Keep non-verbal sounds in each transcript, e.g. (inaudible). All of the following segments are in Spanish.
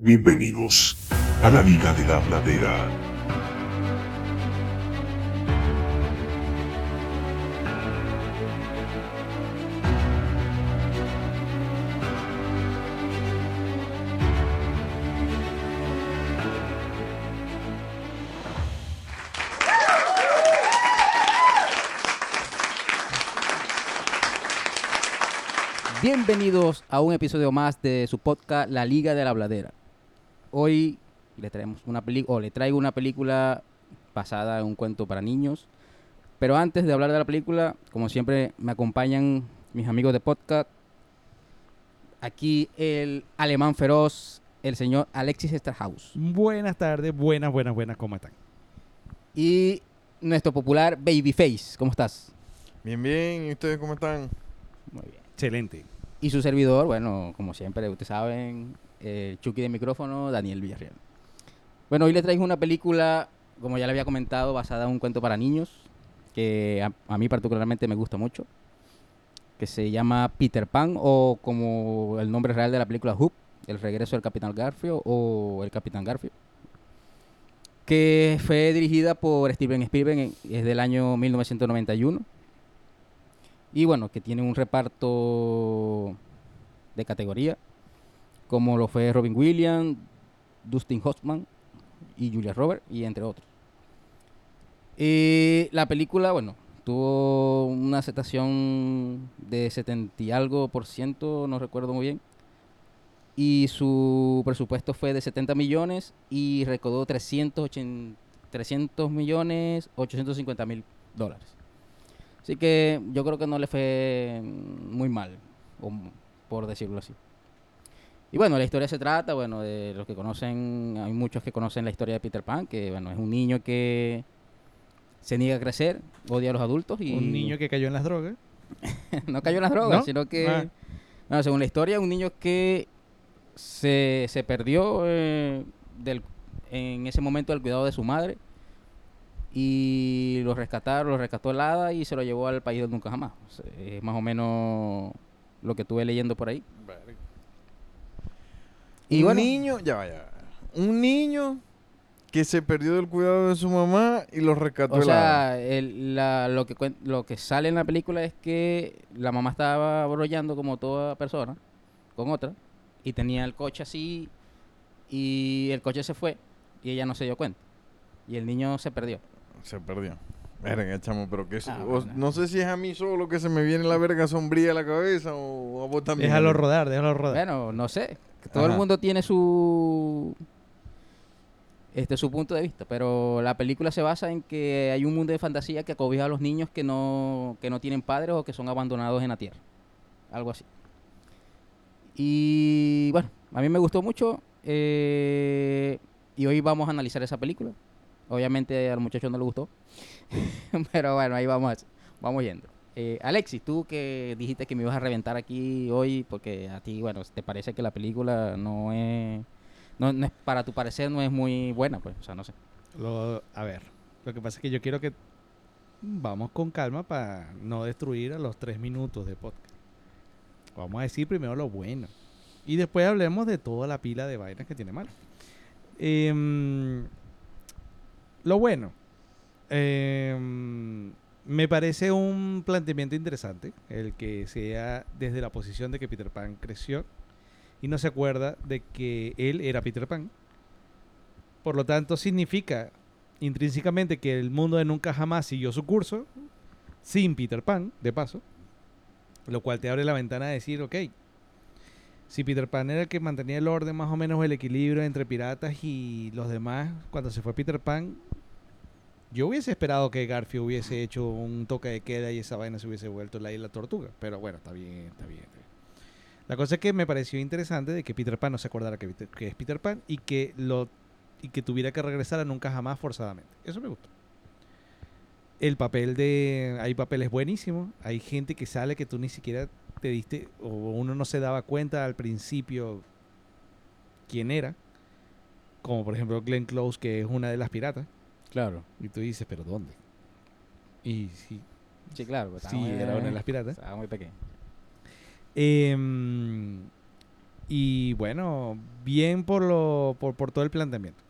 Bienvenidos a la Liga de la Bladera. Bienvenidos a un episodio más de su podcast La Liga de la Bladera. Hoy le traemos una película o le traigo una película basada en un cuento para niños. Pero antes de hablar de la película, como siempre me acompañan mis amigos de podcast. Aquí el alemán feroz, el señor Alexis Esterhaus. Buenas tardes, buenas, buenas, buenas, ¿cómo están? Y nuestro popular Babyface, ¿cómo estás? Bien, bien, ¿y ustedes cómo están? Muy bien. Excelente. Y su servidor, bueno, como siempre, ustedes saben, el Chucky de micrófono, Daniel Villarreal. Bueno, hoy le traigo una película, como ya le había comentado, basada en un cuento para niños, que a, a mí particularmente me gusta mucho, que se llama Peter Pan, o como el nombre real de la película Hoop, El regreso del Capitán Garfio, o El Capitán Garfio, que fue dirigida por Steven Spielberg, es del año 1991. Y bueno, que tiene un reparto de categoría, como lo fue Robin Williams, Dustin Hoffman y Julia Roberts, y entre otros. Y la película, bueno, tuvo una aceptación de 70 y algo por ciento, no recuerdo muy bien. Y su presupuesto fue de 70 millones y recaudó 380, 300 millones 850 mil dólares. Así que yo creo que no le fue muy mal, por decirlo así. Y bueno, la historia se trata, bueno, de los que conocen, hay muchos que conocen la historia de Peter Pan, que bueno, es un niño que se niega a crecer, odia a los adultos y Un niño que cayó en las drogas. (laughs) no cayó en las drogas, ¿No? sino que, Ah. bueno, según la historia, un niño que se, se perdió eh, del, en ese momento del cuidado de su madre y lo rescataron, lo rescató el hada y se lo llevó al país de nunca jamás. O sea, es más o menos lo que estuve leyendo por ahí. Y un bueno, niño, ya vaya. Un niño que se perdió del cuidado de su mamá y lo rescató o el hada. sea, el- la- lo, que, lo que sale en la película es que la mamá estaba brollando como toda persona con otra y tenía el coche así y el coche se fue y ella no se dio cuenta y el niño se perdió. Se perdió. Verga, chamo, pero que. Ah, bueno. No sé si es a mí solo que se me viene la verga sombría a la cabeza o a vos también. Déjalo rodar, déjalo rodar. Bueno, no sé, que todo el mundo tiene su este su punto de vista, pero la película se basa en que hay un mundo de fantasía que acobija a los niños que no que no tienen padres o que son abandonados en la tierra. Algo así. Y bueno, a mí me gustó mucho eh, y hoy vamos a analizar esa película. Obviamente al muchacho no le gustó, (laughs) pero bueno, ahí vamos, vamos yendo. Eh, Alexis, tú que dijiste que me ibas a reventar aquí hoy porque a ti, bueno, te parece que la película no es, no, es para tu parecer no es muy buena, pues, o sea, no sé. Lo- a ver, lo que pasa es que yo quiero que vamos con calma para no destruir a los tres minutos de podcast. Vamos a decir primero lo bueno. Y después hablemos de toda la pila de vainas que tiene mal. Em, lo bueno. Em, me parece un planteamiento interesante el que sea desde la posición de que Peter Pan creció y no se acuerda de que él era Peter Pan. Por lo tanto, significa intrínsecamente que el mundo de nunca jamás siguió su curso sin Peter Pan, de paso. Lo cual te abre la ventana a decir, ok, si Peter Pan era el que mantenía el orden, más o menos el equilibrio entre piratas y los demás, cuando se fue Peter Pan, yo hubiese esperado que Garfield hubiese hecho un toque de queda y esa vaina se hubiese vuelto la isla tortuga. Pero bueno, está bien, está bien. está bien. La cosa es que me pareció interesante de que Peter Pan no se acordara que, es Peter Pan y que lo y que tuviera que regresar a nunca jamás forzadamente. Eso me gustó. El papel de hay papeles buenísimos, hay gente que sale que tú ni siquiera te diste o uno no se daba cuenta al principio quién era. Como por ejemplo Glenn Close que es una de las piratas Claro. y tú dices, "¿Pero dónde?" Y sí, Sí, claro. pues, sí muy- era una de las piratas. Estaba muy pequeño. Em, Y bueno, bien por, lo, por, por todo el planteamiento.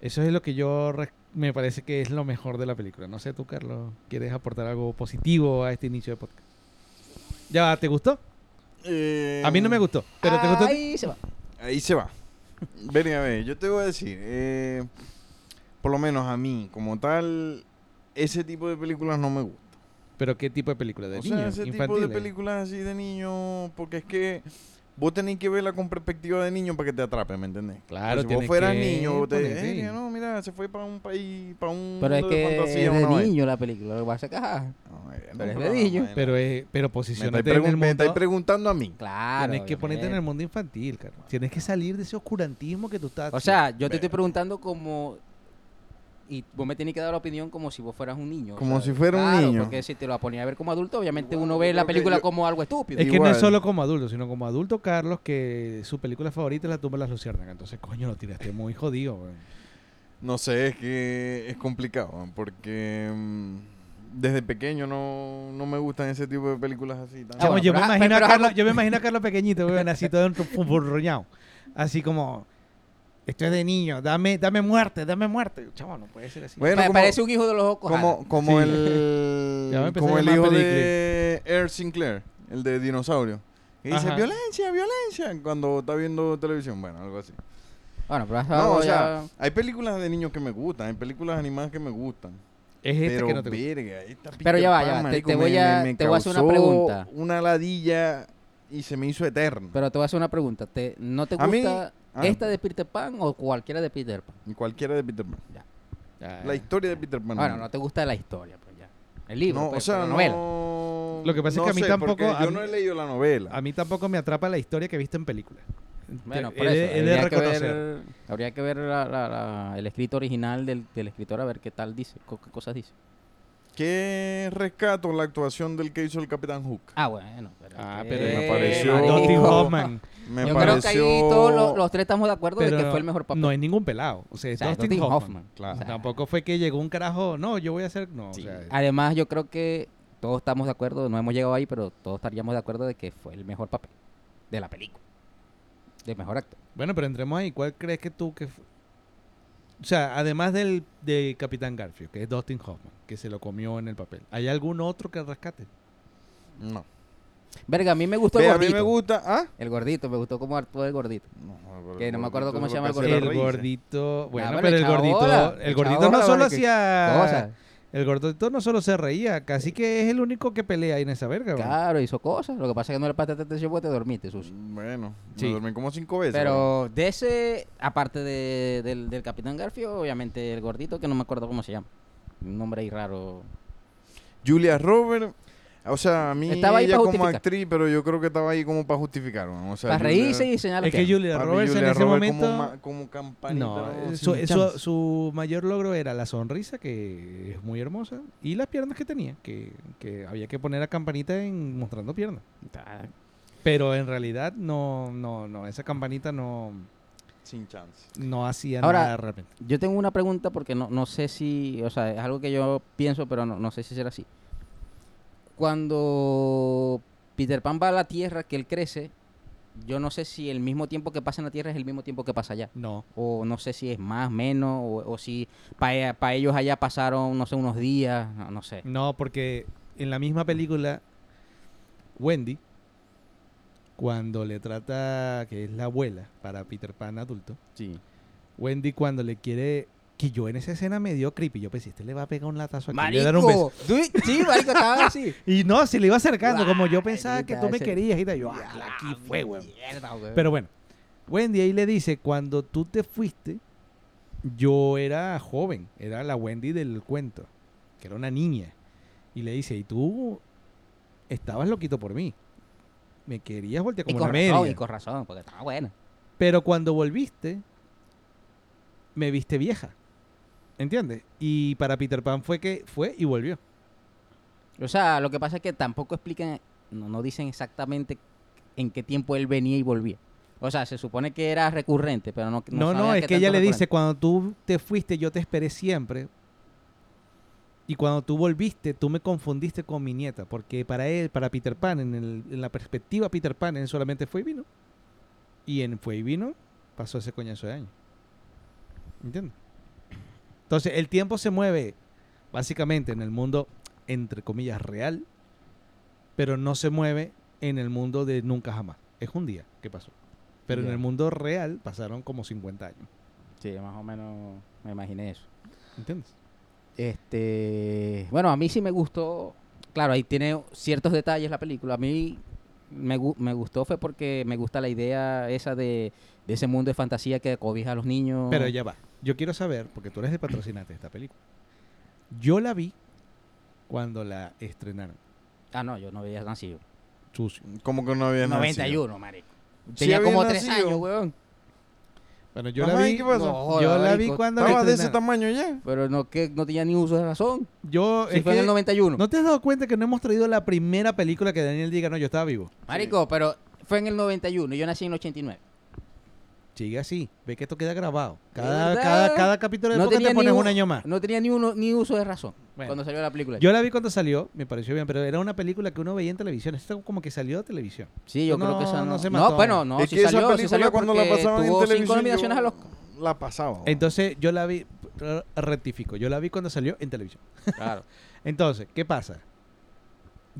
Eso es lo que yo me parece que es lo mejor de la película. No sé tú, Carlos, ¿quieres aportar algo positivo a este inicio de podcast? Ya, ¿te gustó? Eh, A mí no me gustó, pero ¿te gustó? Ahí se va. Ahí se va. Ven a ver, yo te voy a decir, eh, por lo menos a mí, como tal, ese tipo de películas no me gusta. ¿Pero qué tipo de película? ¿De o sea, niños? ese tipo de películas así de niño, porque es que vos tenés que verla con perspectiva de niño para que te atrape, ¿me entendés? Claro, Pues si vos fueras que niño, vos te ponerte- dirías, no, mira, se fue para un país, para un Pero es mundo de que fantasía, es de una vaina". niño la película. Lo que es que, ajá, No, Pero es de niño. Pero, es, pero posicionate en el pregun- me estáis mundo. preguntando a mí. Claro. Tienes que ponerte en el mundo infantil, Carlos. Tienes que salir de ese oscurantismo que tú estás. O sea, yo te estoy preguntando como... Y vos me tenés que dar la opinión como si vos fueras un niño. Como si fuera un claro, niño. Porque si te lo ponía a ver como adulto, obviamente Igual, uno ve la película yo- como algo estúpido. es que no es solo como adulto, sino como adulto Carlos que su película favorita es La tumba de las luciérnagas. Entonces, coño, lo tiraste muy jodido, weón. No sé, es que es complicado, porque mm, desde pequeño no, no me gustan ese tipo de películas así. tan- Ah, bueno, yo, me imagino a Carlos, algo- yo me imagino a Carlos pequeñito, weón, así todo (laughs) enfurruñado. Así como, esto es de niño, dame, dame muerte, dame muerte. Chamo, no puede ser así. Bueno, me como- parece un hijo de los ojos. como como Sí. el (laughs) como el hijo Película. de Air Sinclair, el de dinosaurio. Que dice violencia, violencia cuando está viendo televisión, bueno, algo así. Bueno, pero No, algo o ya- sea, hay películas de niños que me gustan, hay películas animadas que me gustan. es este pero que no te gusta. verga, esta Pero ya va, ya te- te voy me- a- me te voy a hacer una pregunta. Una ladilla y se me hizo eterno. Pero te voy a hacer una pregunta. ¿Te, ¿No te A mí- gusta ah. esta de Peter Pan o cualquiera de Peter Pan? Cualquiera de Peter Pan. Ya, La historia de Peter Pan. Bueno, no te gusta la historia, pues ya. El libro, No, pues, o sea, la novela. no. Lo que pasa es no que a mí sé, tampoco- a Yo mí- no he leído la novela. A mí tampoco me atrapa la historia que he visto en películas. Bueno, por eso. he de habría, que reconocer. ver, habría que ver la- la- la- el escrito original del, del escritor a ver qué tal dice, qué cosas dice. ¿Qué rescato la actuación del que hizo el Capitán Hook? Ah, bueno. Pero Ah, es pero me pareció- marico. Dustin Hoffman. Me Yo pareció... creo que ahí todos los, los tres estamos de acuerdo de que fue el mejor papel. no hay ningún pelado. O sea, O es sea, Dustin, Dustin Hoffman. Hoffman. Claro. O sea, Tampoco fue que llegó un carajo, no, yo voy a hacer, no, Sí. o sea, Además, yo creo que todos estamos de acuerdo, no hemos llegado ahí, pero todos estaríamos de acuerdo de que fue el mejor papel de la película. De mejor actor. Bueno, pero entremos ahí. ¿Cuál crees que tú que O sea, además del de Capitán Garfield, que es Dustin Hoffman, que se lo comió en el papel, ¿hay algún otro que rescate? No. Verga, a mí me gustó Ve, el a mí gordito. me gusta... ¿Ah? El gordito, me gustó cómo actuó el gordito. No, pero Que no me acuerdo gordito cómo se llama el hace El gordito, bueno, Ah, pero el gordito, el gordito no solo hacía, Cosas. el gordito no solo se reía, casi que es el único que pelea ahí en esa verga. güey. Claro, hizo cosas. Lo que pasa es que no le prestaste atención porque te dormiste, sucio. Bueno, Sí. me dormí como cinco veces. Pero de ese, aparte de- del, del Capitán Garfio, obviamente el gordito, que no me acuerdo cómo se llama. Un nombre ahí raro. Julia Robert, o sea, a mí Estaba ahí ella como justificar. actriz, pero yo creo que estaba ahí como para justificar. ¿no? O sea, Para reírse y señalar Es que Julia Roberts en ese momento... Como, ma- como campanita. No, ¿no? eh, su, Sin su- mayor logro era la sonrisa, que es muy hermosa, y las piernas que tenía, que, que había que poner a campanita en mostrando piernas. Pero en realidad no, no, no, esa campanita no, Sin chance. no hacía Ahora- nada realmente. Yo tengo una pregunta porque no, no sé si, o sea, es algo que yo pienso, pero no, no sé si será así. Cuando Peter Pan va a la Tierra, que él crece, yo no sé si el mismo tiempo que pasa en la Tierra es el mismo tiempo que pasa allá. No. O no sé si es más, menos, o, o si para ellos allá pasaron, no sé, unos días, no, no sé. No, porque en la misma película, Wendy, cuando le trata, que es la abuela para Peter Pan adulto, Sí. Wendy cuando le quiere, que yo en esa escena me dio creepy, yo pensé, este le va a pegar un latazo aquí, le a dar un beso. Marico, tú- sí, marico, estaba así. (laughs) Y no, se le iba acercando, como yo pensaba que tú me querías y. Yo, ah, aquí fue, weón. Pero bueno, Wendy ahí le dice, cuando tú te fuiste, yo era joven, era la Wendy del cuento, que era una niña. Y le dice, y tú estabas loquito por mí. Me querías voltear y como con una razón, media. y con razón, porque estaba buena. Pero cuando volviste, me viste vieja. ¿Entiendes? Y para Peter Pan fue que fue y volvió. O sea, lo que pasa es que tampoco explican, no, no dicen exactamente en qué tiempo él venía y volvía. O sea, se supone que era recurrente, pero no No, no, sabía es que ella le dice, cuando tú te fuiste, yo te esperé siempre. Y cuando tú volviste, tú me confundiste con mi nieta. Porque para él, para Peter Pan, en, el- en la perspectiva Peter Pan, él solamente fue y vino. Y en Fue y Vino pasó ese coñazo de año. ¿Entiendes? Entonces, el tiempo se mueve básicamente en el mundo, entre comillas, real, pero no se mueve en el mundo de nunca jamás. Es un día que pasó. Pero en el mundo real pasaron como 50 años. Sí, más o menos me imaginé eso. ¿Entiendes? Este, bueno, a mí sí me gustó. Claro, ahí tiene ciertos detalles la película. A mí me, me gustó fue porque me gusta la idea esa de, de ese mundo de fantasía que cobija a los niños. Pero ya va. Yo quiero saber, porque tú eres el patrocinante de esta película. Yo la vi cuando la estrenaron. Ah, no, yo no había nacido. Sucio. Como que no había nacido. 91, marico. Sí Tenía había como tres nacido. años, weón. Bueno, yo Ajá, la ¿y vi. qué pasó? No, joda, yo la vi marico. cuando Estaba de ese tamaño ya. Pero no, que no tenía ni uso de razón. Yo, Si es fue en el 91. ¿No te has dado cuenta que no hemos traído la primera película que Daniel diga, no, yo estaba vivo? Marico, pero fue en el 91. Yo nací en el 89. Sigue así. Ve que esto queda grabado. ¿De Cada, cada, cada capítulo de No te ni pones un- un año más. No tenía ni uno ni uso de razón Bueno. cuando salió la película. Yo la vi cuando salió, me pareció bien, pero era una película que uno veía en televisión. Esto como que salió de televisión. sí, yo no- creo que esa no no. se No, mató. bueno, no, es sí que esa salió, sí película salió cuando la pasaban en televisión nominaciones yo a los... la pasaba. Entonces yo la vi, rectifico, yo la vi cuando salió en televisión. Claro. (laughs) Entonces, ¿qué pasa?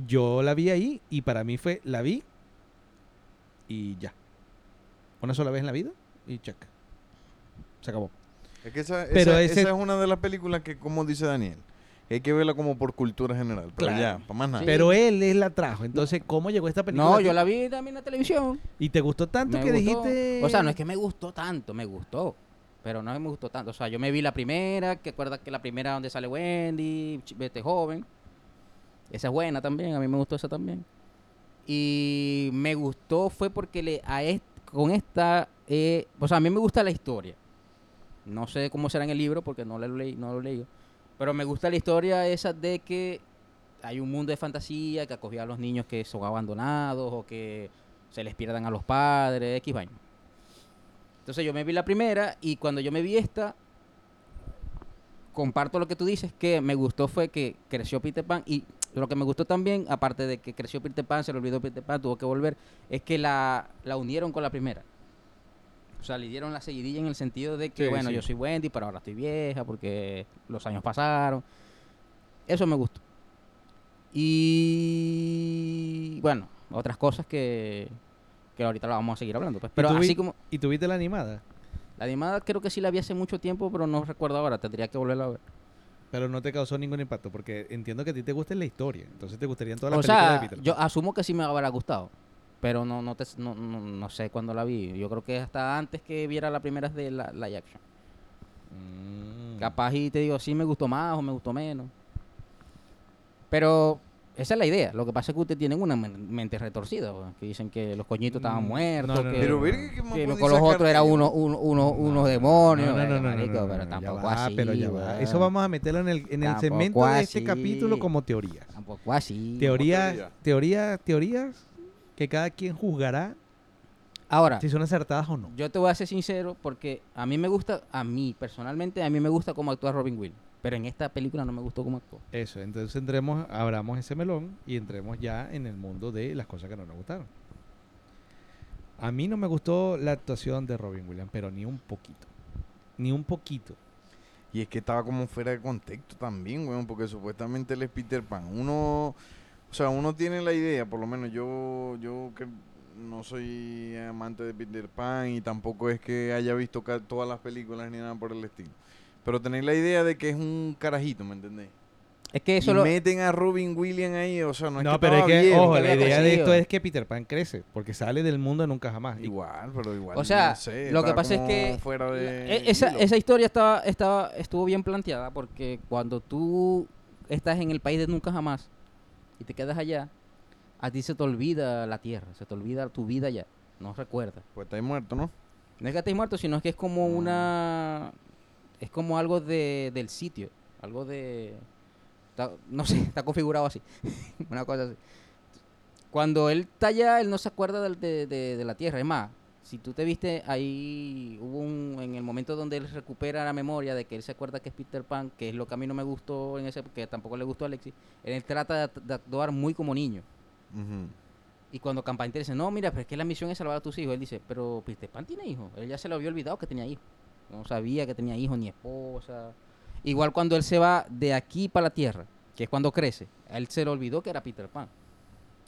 Yo la vi ahí y para mí fue, la vi y ya. Una sola vez en la vida y check. Se acabó. Es que esa, Pero esa- ese- esa es una de las películas que, como dice Daniel, hay que verla como por cultura general. Pero Claro. ya, para más nada. Sí. Pero él, él la trajo. Entonces, ¿cómo llegó esta película? No, yo la vi también en la televisión. Y te gustó tanto Me que gustó. dijiste... O sea, no es que me gustó tanto, me gustó. Pero no me gustó tanto. O sea, yo me vi la primera, que acuerdas que la primera donde sale Wendy, este joven. Esa es buena también, a mí me gustó esa también. Y me gustó fue porque le, a est- con esta, eh, o sea, a mí me gusta la historia. No sé cómo será en el libro porque no lo leí, no lo leí. Pero me gusta la historia esa de que hay un mundo de fantasía que acogía a los niños que son abandonados o que se les pierdan a los padres, X vaina. Entonces yo me vi la primera y cuando yo me vi esta, comparto lo que tú dices, que me gustó fue que creció Peter Pan y lo que me gustó también, aparte de que creció Peter Pan, se le olvidó Peter Pan, tuvo que volver, es que la, la unieron con la primera. O sea, le dieron la seguidilla en el sentido de que, Sí, bueno, sí. yo soy Wendy, pero ahora estoy vieja porque los años pasaron. Eso me gustó. Y bueno, otras cosas que, que ahorita la vamos a seguir hablando. Pues. ¿Y Pero vi- así como ¿Y tuviste la animada? la animada creo que sí la vi hace mucho tiempo, pero no recuerdo ahora, tendría que volverla a ver. Pero no te causó ningún impacto, porque entiendo que a ti te gusta la historia. Entonces te gustarían todas las O películas sea, de Peter yo asumo que sí me habrá gustado, pero no no, te, no, no, no sé cuándo la vi. Yo creo que hasta antes que viera la primera de la, live action. Mm. Capaz y te digo, sí me gustó más o me gustó menos. Pero esa es la idea. Lo que pasa es que ustedes tienen una men- mente retorcida, weón, que dicen que los coñitos estaban Mm, muertos, no, no, que, Pero no, verga, ¿qué más que con los otros de era ahí? uno, uno- uno- unos demonios. No, no, no, verga, no, marico, pero tampoco va, así. pero ya va. weón. Eso vamos a meterlo en el, en el segmento de este capítulo como teoría. Tampoco así. Teorías, teoría. teorías, teorías que cada quien juzgará Ahora, si son acertadas o no. Yo te voy a ser sincero porque a mí me gusta, a mí personalmente, a mí me gusta cómo actúa Robin Williams. Pero en esta película no me gustó cómo actuó. Eso, entonces entremos, abramos ese melón y entremos ya en el mundo de las cosas que no nos gustaron. A mí no me gustó la actuación de Robin Williams, pero ni un poquito. Ni un poquito. Y es que estaba como fuera de contexto también, weón, porque supuestamente él es Peter Pan. Uno, o sea, uno tiene la idea, por lo menos yo, yo que no soy amante de Peter Pan y tampoco es que haya visto todas las películas ni nada por el estilo. Pero tenéis la idea de que es un carajito, ¿me entendéis? Es que eso y lo... meten a Robin Williams ahí, o sea, no es No, que pero es que, ojo, la idea de esto es que Peter Pan crece, porque sale del mundo nunca jamás. Igual, pero igual. O sea, no sé, lo que pasa es que Fuera de E- esa, esa historia estaba, estaba, estuvo bien planteada porque cuando tú estás en el país de nunca jamás y te quedas allá, a ti se te olvida la tierra, se te olvida tu vida allá, no recuerdas. Pues estáis muerto, ¿no? No es que estés muerto, sino que es como una... Es como algo de, del sitio, algo de... está- no sé, (laughs) está configurado así, (laughs) una cosa así. Cuando él está allá, él no se acuerda de, de- de la tierra. Es más, si tú te viste, ahí hubo un... En el momento donde él recupera la memoria de que él se acuerda que es Peter Pan, que es lo que a mí no me gustó en ese... que tampoco le gustó a Alexis, él trata de, act- de actuar muy como niño. Y cuando Campaña dice, no, mira, pero es que la misión es salvar a tus hijos. Él dice, pero Peter Pan tiene hijos. Él ya se lo había olvidado que tenía hijos. No sabía que tenía hijos ni esposa. Igual cuando él se va de aquí para la Tierra, que es cuando crece, él se le olvidó que era Peter Pan.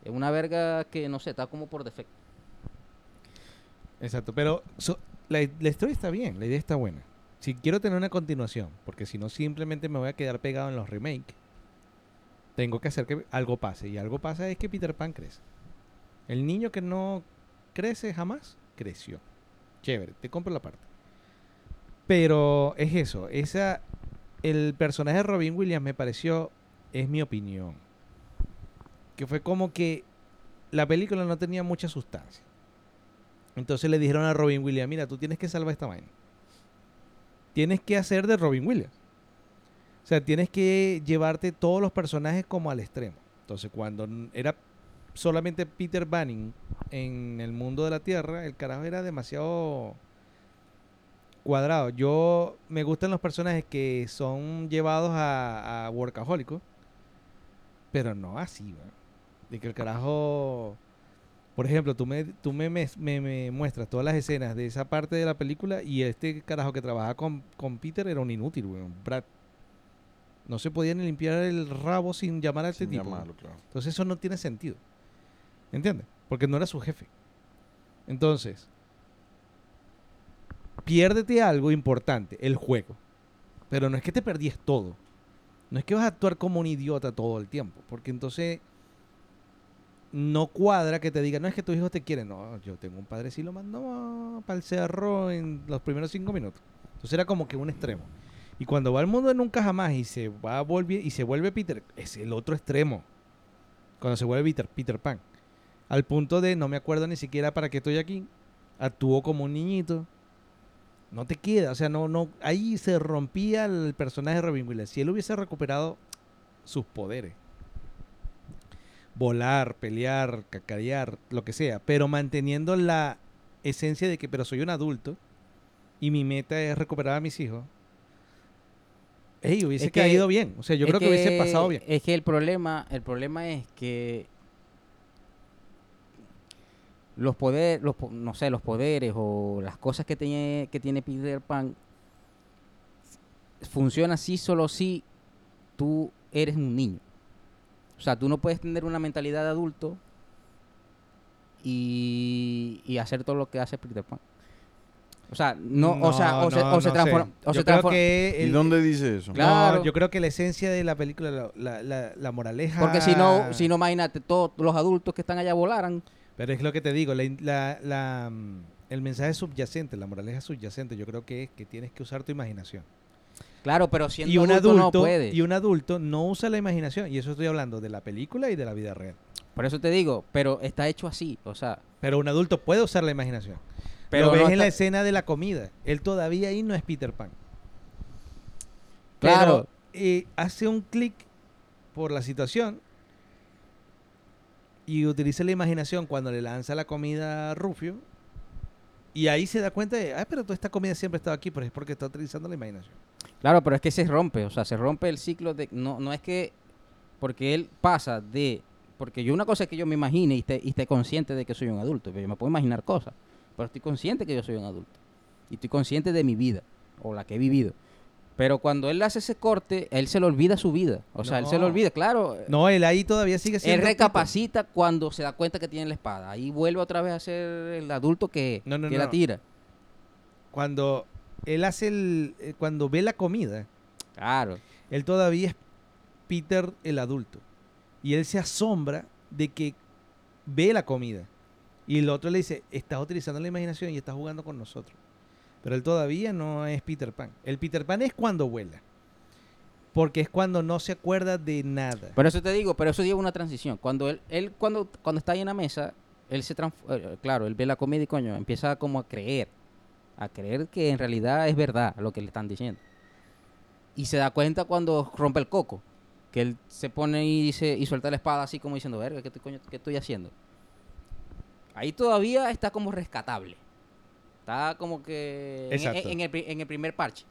Es una verga que, no sé, está como por defecto. Exacto, pero la, la historia está bien, la idea está buena. Si quiero tener una continuación, porque si no simplemente me voy a quedar pegado en los remakes, tengo que hacer que algo pase. Y algo pasa es que Peter Pan crece. El niño que no crece jamás, creció. Chévere, te compro la parte. Pero es eso, esa el personaje de Robin Williams me pareció, es mi opinión, que fue como que la película no tenía mucha sustancia. Entonces le dijeron a Robin Williams, mira, tú tienes que salvar esta vaina. Tienes que hacer de Robin Williams. O sea, tienes que llevarte todos los personajes como al extremo. Entonces, cuando era solamente Peter Banning en el mundo de la Tierra, el carajo era demasiado cuadrado. Yo me gustan los personajes que son llevados a, a workahólicos, pero no así, weón. De que el carajo... Por ejemplo, tú me, tú me, me- me muestras todas las escenas de esa parte de la película y este carajo que trabaja con, con Peter era un inútil, weón. Brad. No se podía ni limpiar el rabo sin llamar a este Sin tipo. llamarlo, claro. Entonces eso no tiene sentido. ¿Entiendes? Porque no era su jefe. Entonces, piérdete algo importante, el juego. Pero no es que te perdíes todo. No es que vas a actuar como un idiota todo el tiempo. Porque entonces no cuadra que te diga, no es que tus hijos te quieren. No, yo tengo un padre sí lo mandó para el cerro en los primeros cinco minutos. Entonces era como que un extremo. Y cuando va al mundo de nunca jamás y se va a volver y se vuelve Peter, es el otro extremo. Cuando se vuelve Peter, Peter Pan. Al punto de no me acuerdo ni siquiera para qué estoy aquí. Actuó como un niñito. No te queda, o sea, no, no, ahí se rompía el personaje de Robin Williams. Si él hubiese recuperado sus poderes, volar, pelear, cacarear, lo que sea, pero manteniendo la esencia de que, pero soy un adulto y mi meta es recuperar a mis hijos. Ey, hubiese Es que- caído bien. O sea, yo creo que, hubiese pasado bien. Es que el problema, el problema es que los poderes, los, po- no sé, los poderes o las cosas que tiene, que tiene Peter Pan funciona así solo si tú eres un niño. O sea, tú no puedes tener una mentalidad de adulto y, y hacer todo lo que hace Peter Pan. O sea, no, o sea, o se, no, o se transforma. sé. O Yo se creo transforma que ¿Y dónde dice eso? Claro. No, yo creo que la esencia de la película, la, la, la- la moraleja. porque si no, si no, imagínate, todos los adultos que están allá volaran. Pero es lo que te digo, la, la- la, mm, el mensaje subyacente, la moraleja subyacente, yo creo que es que tienes que usar tu imaginación. Claro, pero siendo Y un adulto, adulto, no puede. y un adulto no usa la imaginación. Y eso estoy hablando de la película y de la vida real. Por eso te digo, pero está hecho así, o sea, Pero un adulto puede usar la imaginación. pero Lo ves no en la escena de la comida. Él todavía ahí no es Peter Pan. Claro. Pero, eh, hace un clic por la situación y utiliza la imaginación cuando le lanza la comida a Rufio. Y ahí se da cuenta de, ah, pero toda esta comida siempre ha estado aquí, pero es porque está utilizando la imaginación. Claro, pero es que se rompe, o sea, se rompe el ciclo de no no es que porque él pasa de porque yo una cosa es que yo me imagine y esté, y esté consciente de que soy un adulto, pero yo me puedo imaginar cosas, pero estoy consciente que yo soy un adulto y estoy consciente de mi vida o la que he vivido. Pero cuando él hace ese corte, él se le olvida su vida. O sea, él se le olvida, claro. No, él ahí todavía sigue Él siendo. Peter. recapacita cuando se da cuenta que tiene la espada. Ahí vuelve otra vez a ser el adulto que, No, no, que no. la tira. Cuando él hace el. eh, Cuando ve la comida, Claro. él todavía es Peter el adulto. Y él se asombra de que ve la comida. Y el otro le dice, estás utilizando la imaginación y estás jugando con nosotros. Pero él todavía no es Peter Pan. El Peter Pan es cuando vuela. Porque es cuando no se acuerda de nada. Por eso te digo, pero eso lleva una transición. Cuando él, él cuando, cuando está ahí en la mesa, él se transforma, claro, él ve la comida y coño, empieza como a creer, a creer que en realidad es verdad lo que le están diciendo. Y se da cuenta cuando rompe el coco, que él se pone y dice y suelta la espada así como diciendo, verga, ¿qué estoy, coño, qué estoy haciendo? Ahí todavía está como rescatable. Está como que en, el, en el primer parche.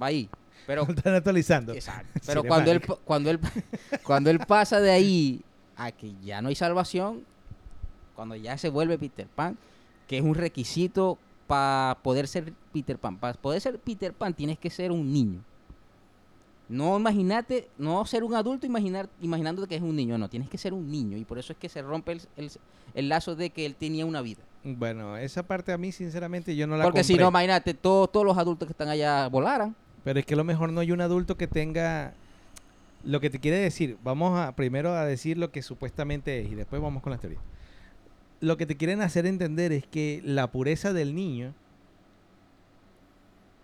Va ahí. Pero (laughs) Están actualizando. Exacto. (laughs) Pero cuando él, cuando él (laughs) cuando él pasa de ahí a que ya no hay salvación, cuando ya se vuelve Peter Pan, que es un requisito para poder ser Peter Pan. Para poder ser Peter Pan tienes que ser un niño. No imaginarte, no ser un adulto imaginar, imaginándote que es un niño, no, tienes que ser un niño y por eso es que se rompe el, el- el lazo de que él tenía una vida. Bueno, esa parte a mí, sinceramente, yo no la Porque si no, imagínate, todos, todos los adultos que están allá volaran. Pero es que a lo mejor no hay un adulto que tenga lo que te quiere decir. Vamos a primero a decir lo que supuestamente es y después vamos con las teorías. Lo que te quieren hacer entender es que la pureza del niño,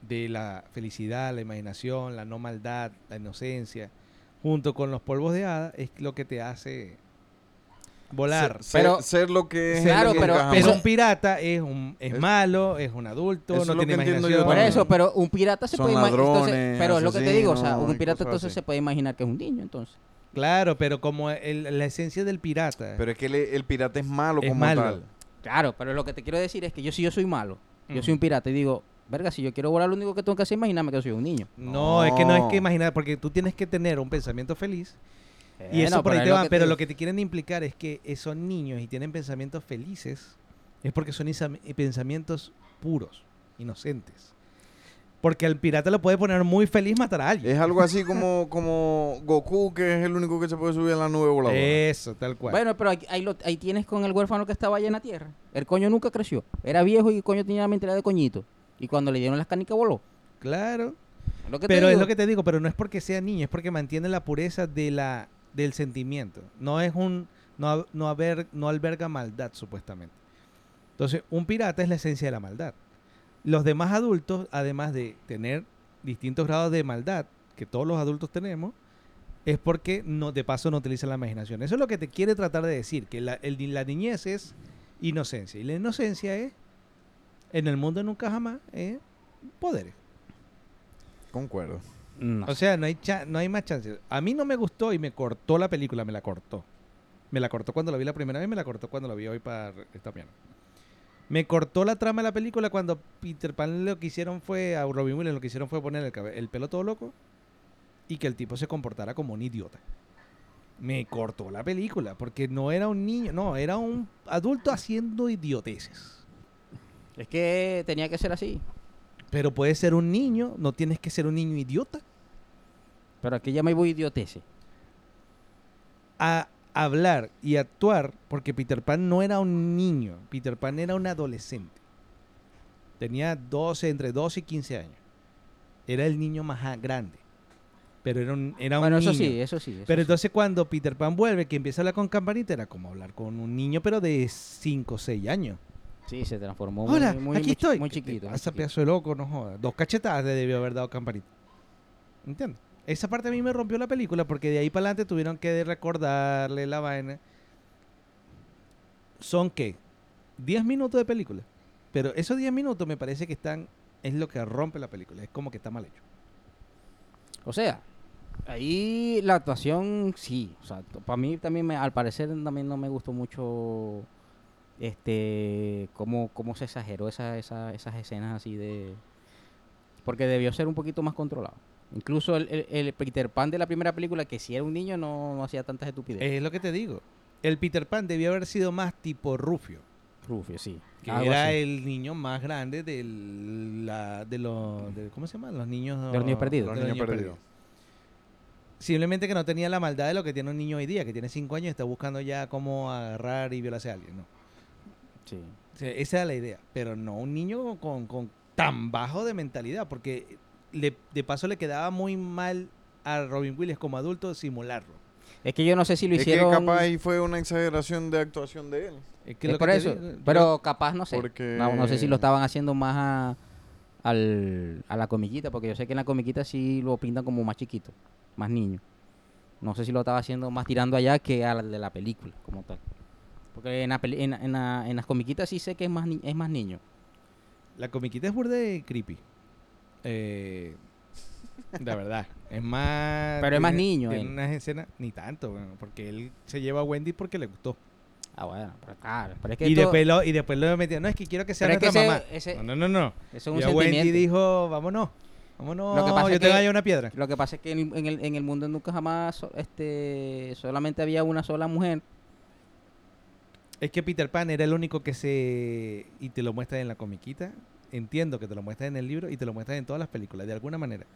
de la felicidad, la imaginación, la no maldad, la inocencia, junto con los polvos de hada, es lo que te hace volar. Ser, Pero- ser lo que es. Claro, pero- pero un pirata es un es, Es- malo, es un adulto, eso es no lo tiene que entiendo yo imaginación. Por eso, pero un pirata se Son puede imaginar. Pero es lo que te digo, o sea, un pirata entonces así. se puede imaginar que es un niño, entonces. Claro, pero como el- la esencia del pirata Pero es que el, el pirata es malo Es como malo. tal. Claro, pero lo que te quiero decir es que yo si yo soy malo, yo soy Ujú. un pirata y digo, verga, si yo quiero volar, lo único que tengo que hacer es imaginarme que soy un niño. No, es que no es No. que imaginar, porque tú tienes que tener un pensamiento feliz. Y eso por pero ahí te lo va. que Pero te- lo que te quieren implicar es que eh, son niños y tienen pensamientos felices. Es porque son isa- pensamientos puros, inocentes. Porque al pirata lo puede poner muy feliz matar a alguien. Es algo así como, (laughs) como Goku, que es el único que se puede subir a la nube voladora. Eso, tal cual. Bueno, pero ahí, ahí lo- ahí tienes con el huérfano que estaba allá en la tierra. El coño nunca creció. Era viejo y el coño tenía la mentalidad de coñito. Y cuando le dieron las canicas voló. claro. Pero es lo que te digo, pero no es porque sea niño, es porque mantiene la pureza de la del sentimiento. No es un no, no, haber, no alberga maldad supuestamente. Entonces, un pirata es la esencia de la maldad. Los demás adultos, además de tener distintos grados de maldad que todos los adultos tenemos, es porque no de paso no utilizan la imaginación. Eso es lo que te quiere tratar de decir, que la, niñez es inocencia y la inocencia es en el mundo nunca jamás es poderes. Concuerdo. No O sea, no hay, cha- no hay más chances. A mí no me gustó y me cortó la película, me la cortó. Me la cortó cuando la vi la primera vez, me la cortó cuando la vi hoy para esta mañana. Me cortó la trama de la película cuando Peter Pan lo que hicieron fue, a Robin Williams lo que hicieron fue poner el, el pelo todo loco y que el tipo se comportara como un idiota. Me cortó la película porque no era un niño, no, era un adulto haciendo idioteces. Es que tenía que ser así. Pero puede ser un niño, no tienes que ser un niño idiota. Pero aquí ya me voy idiotece. a hablar y actuar porque Peter Pan no era un niño, Peter Pan era un adolescente. Tenía 12, entre 12 y 15 años. Era el niño más grande. Pero era un, era un Bueno, eso niño. sí, eso sí. eso Pero sí. entonces cuando Peter Pan vuelve, que empieza a hablar con Campanita, era como hablar con un niño, pero de 5 o 6 años. Sí, se transformó muy, Hola, muy, aquí muy estoy. muy ¿Qué te chiquito. muy chiquito. pedazo de loco, no jodas. Dos cachetadas le debió haber dado Campanita. ¿Entiendes? Esa parte a mí me rompió la película porque de ahí para adelante tuvieron que recordarle la vaina. Son qué? 10 minutos de película. Pero esos 10 minutos me parece que están. Es lo que rompe la película. Es como que está mal hecho. O sea, ahí la actuación sí. O sea, para mí también, me- al parecer, también no me gustó mucho este cómo, cómo se exageró esa, esa- esas escenas así de... Porque debió ser un poquito más controlado. Incluso el, el- el Peter Pan de la primera película, que si era un niño, no, no hacía tantas estupideces. Es lo que te digo. El Peter Pan debió haber sido más tipo Rufio. Rufio, sí. Que Algo era así. el niño más grande de la, de los. de- ¿Cómo se llama? Los niños. De los niños perdidos. Los niños perdidos. Simplemente que no tenía la maldad de lo que tiene un niño hoy día, que tiene 5 años y está buscando ya cómo agarrar y violarse a alguien. ¿no? Sí. O sea, esa era la idea. Pero no un niño con, con tan bajo de mentalidad, porque le- de paso le quedaba muy mal a Robin Williams como adulto simularlo. Es que yo no sé si lo Es que hicieron... capaz ahí fue una exageración de actuación de él. Es que es lo por que eso. digo, pero capaz, no sé. Porque- No, no sé si lo estaban haciendo más a, al- a la comiquita, porque yo sé que en la comiquita sí lo pintan como más chiquito, más niño. No sé si lo estaba haciendo más tirando allá que a la de la película, como tal. Porque en, la peli- en, en la- en las comiquitas sí sé que es más, ni- es más niño. La comiquita es burde creepy. Eh, de verdad. Es más. Pero es más tiene- niño Tiene él. unas escenas. Ni tanto, bueno, porque él se lleva a Wendy porque le gustó. Ah, bueno, pero claro. Pero es que Y después, lo, y después lo metió. No, es que quiero que sea Pero es que nuestra ese- mamá. ese- no, no, no. no. eso es un Y a Wendy sentimiento. dijo, vámonos. Vámonos. Lo que pasa yo es te que- una piedra. Lo que pasa es que en, el- en el, en el mundo nunca jamás so- este, solamente había una sola mujer Es que Peter Pan era el único que se... Y te lo muestran en la comiquita. Entiendo que te lo muestran en el libro y te lo muestran en todas las películas, de alguna manera.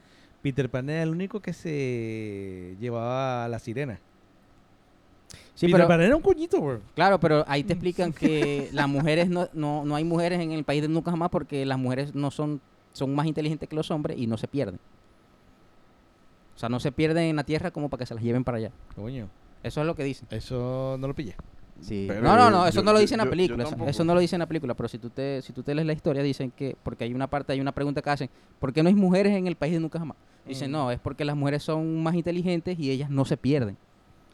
Peter Pan era el único que se llevaba a la sirena. Sí, Peter pero, Pan era un cuñito, güey. claro, pero ahí te (laughs) explican que las mujeres no, no, no hay mujeres en el país de nunca jamás porque las mujeres no son, son más inteligentes que los hombres y no se pierden. O sea, no se pierden en la tierra como para que se las lleven para allá. Coño, Eso es lo que dicen. eso no lo pillé. Sí. Pero no, no, no, eso yo- no lo yo- dice en la yo película. eso no lo dice en la película, pero si tú te si tú te lees la historia dicen que porque hay una parte, hay una pregunta que hacen, ¿por qué no hay mujeres en el país de nunca jamás? Dicen, Mm. "No, es porque las mujeres son más inteligentes y ellas no se pierden."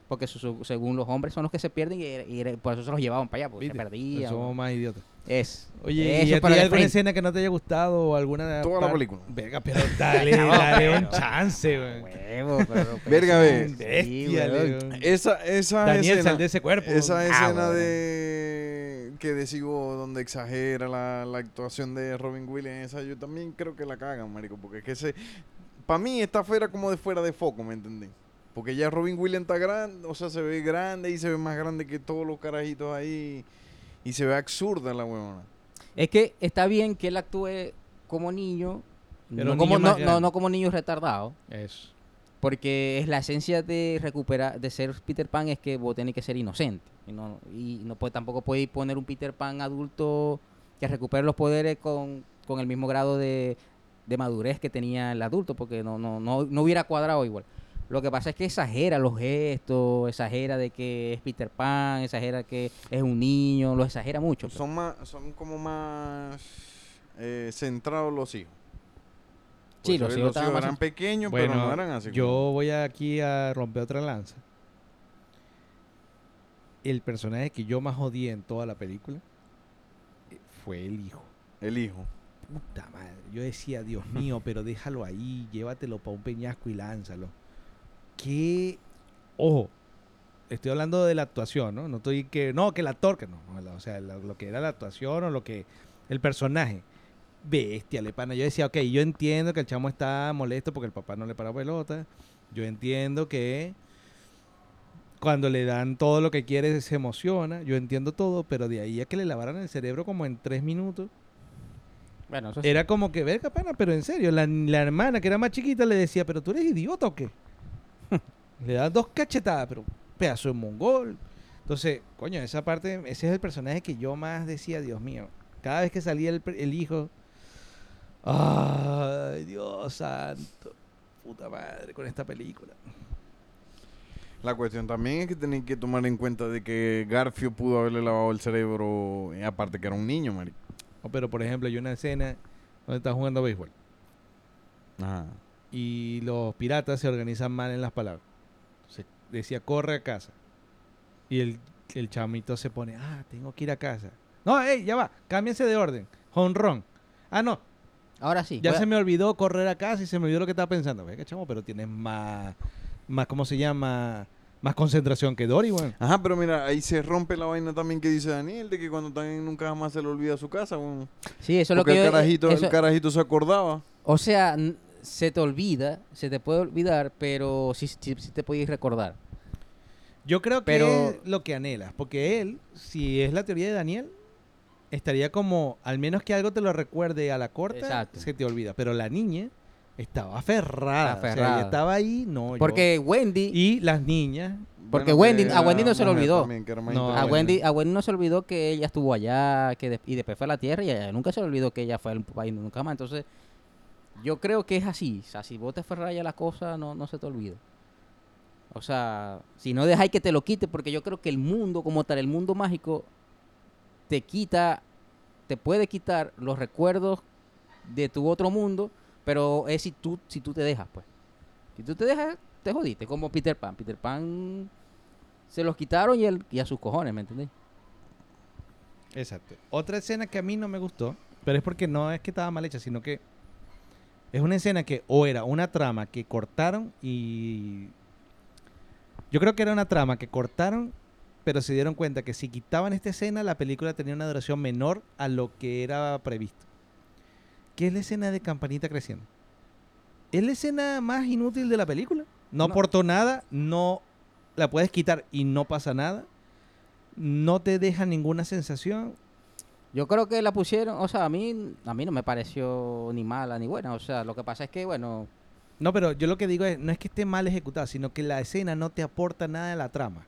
Porque su- su- según los hombres son los que se pierden y, por eso se los llevaban para allá, porque ¿Viste? se perdían. Somos más idiotas. Es. Oye, eso ¿y a para ti de alguna escena que no te haya gustado o alguna Toda la película. Verga, pero dale, (laughs) dale un chance, güey. Huevo, pero- pero (laughs) Verga, ve. sí, Bestia. Esa, esa Daniel, escena, sal de ese cuerpo. esa Ah, escena bueno. de que decigo donde exagera la, la actuación de Robin Williams, esa yo también creo que la cagan, marico, porque es que ese, para mí está fuera como de fuera de foco, ¿me entendí? Porque ya Robin Williams está grande, o sea, se ve grande y se ve más grande que todos los carajitos ahí y se ve absurda la huevona. Es que está bien que él actúe como niño, Pero no, un como, niño más no, no, grande. no como niño retardado. Eso. Porque es la esencia de recuperar, de ser Peter Pan es que vos tenés que ser inocente. Y no, y no puede, tampoco podéis poner un Peter Pan adulto que recupere los poderes con, con el mismo grado de, de madurez que tenía el adulto, porque no, no, no, no hubiera cuadrado igual. Lo que pasa es que exagera los gestos, exagera de que es Peter Pan, exagera que es un niño, lo exagera mucho. Son más, son como más eh, centrados los hijos. Sí, Pues, los hijos estaban más eran pequeños, Bueno, pero no eran así. yo como- voy aquí a romper otra lanza. El personaje que yo más odié en toda la película eh, fue el hijo. El hijo. Puta madre. Yo decía, Dios mío, pero déjalo ahí, llévatelo para un peñasco y lánzalo. Qué. Ojo, estoy hablando de la actuación, ¿no? No estoy que. No, que el actor, que no. o sea, lo que era la actuación o lo que. El personaje. Bestia, le pana. Yo decía, ok, yo entiendo que el chamo está molesto porque el papá no le para pelota. Yo entiendo que cuando le dan todo lo que quiere se emociona. Yo entiendo todo, pero de ahí a que le lavaran el cerebro como en tres minutos. Bueno, eso sí. Era como que, verga, pana, pero en serio, la, la hermana que era más chiquita le decía, pero tú eres idiota o qué? Le das dos cachetadas, pero pedazo de mongol. Entonces, coño, esa parte, ese es el personaje que yo más decía, Dios mío. Cada vez que salía el, el hijo, ay, Dios santo, puta madre, con esta película. La cuestión también es que tenéis que tomar en cuenta de que Garfio pudo haberle lavado el cerebro, eh, aparte que era un niño, marico. O, pero, por ejemplo, hay una escena donde está jugando béisbol Ajá. y los piratas se organizan mal en las palabras. Decía, corre a casa. Y el, el chamito se pone, ah, tengo que ir a casa. No, hey, ya va, cámbiense de orden. Honrón. Ah, no, Ahora sí. ya a- se me olvidó correr a casa y se me olvidó lo que estaba pensando. Venga, chamo, pero tienes más, más, ¿cómo se llama? Más concentración que Dory, weón. Ajá, pero mira, ahí se rompe la vaina también que dice Daniel, de que cuando también nunca jamás se le olvida su casa, weón. Sí, eso es lo Porque que el yo- carajito, eso- el carajito se acordaba. O sea, se te olvida, se te puede olvidar, pero sí, sí, sí te puedes recordar. Yo creo que Pero- es lo que anhelas, porque él, si es la teoría de Daniel, estaría como, al menos que algo te lo recuerde a la corta, Exacto. se te olvida. Pero la niña estaba aferrada. O sea, Aferrada. estaba ahí, no. yo- Porque Wendy, Y las niñas, porque Bueno, Wendy, a Wendy no se le olvidó. también, No, A. Wendy, a Wendy no se olvidó que ella estuvo allá, que de- y después fue a la Tierra y ella nunca se le olvidó que ella fue al país nunca más. Entonces, yo creo que es así. O sea, si vos te aferras a la cosa, no, no se te olvida. O sea, si no dejáis que te lo quite, porque yo creo que el mundo como tal, el mundo mágico, te quita, te puede quitar los recuerdos de tu otro mundo, pero es si tú, si tú te dejas, pues. Si tú te dejas, te jodiste, como Peter Pan. Peter Pan se los quitaron y, él, y a sus cojones, ¿me entendés? Exacto. Otra escena que a mí no me gustó, pero es porque no es que estaba mal hecha, sino que es una escena que o era una trama que cortaron y... Yo creo que era una trama que cortaron, pero se dieron cuenta que si quitaban esta escena, la película tenía una duración menor a lo que era previsto. ¿Qué es la escena de Campanita creciendo? Es la escena más inútil de la película. No No. aportó nada, no la puedes quitar y no pasa nada. no te deja ninguna sensación. Yo creo que la pusieron, o sea, a mí, a mí no me pareció ni mala ni buena. O sea, lo que pasa es que, bueno, No, pero yo lo que digo es, no es que esté mal ejecutada, sino que la escena no te aporta nada de la trama.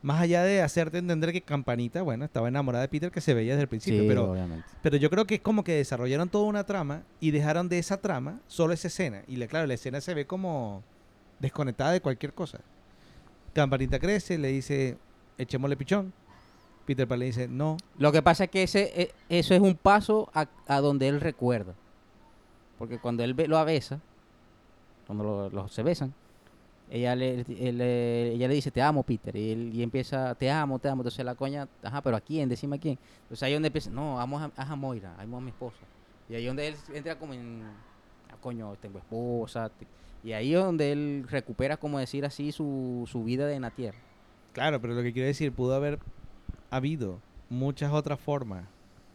Más allá de hacerte entender que Campanita, bueno, estaba enamorada de Peter, que se veía desde el principio, sí, pero, obviamente. pero yo creo que es como que desarrollaron toda una trama y dejaron de esa trama solo esa escena. Y le, claro, la escena se ve como desconectada de cualquier cosa. Campanita crece, le dice, echémosle pichón. Peter Pan le dice, no. Lo que pasa es que ese, e- eso es un paso a, a donde él recuerda. Porque cuando él ve- lo besa, cuando lo- se besan, ella le, él ella le dice, te amo, Peter. Y él y empieza, te amo, te amo. Entonces la coña, ajá, pero ¿a quién? Decime a quién. Entonces ahí donde empieza, no, amo a, a Moira, amo a mi esposa. Y ahí donde él entra como en, ah, coño, tengo esposa. te- Y ahí es donde él recupera, como decir así, su, su vida en la tierra. Claro, pero lo que quiero decir, pudo haber habido muchas otras formas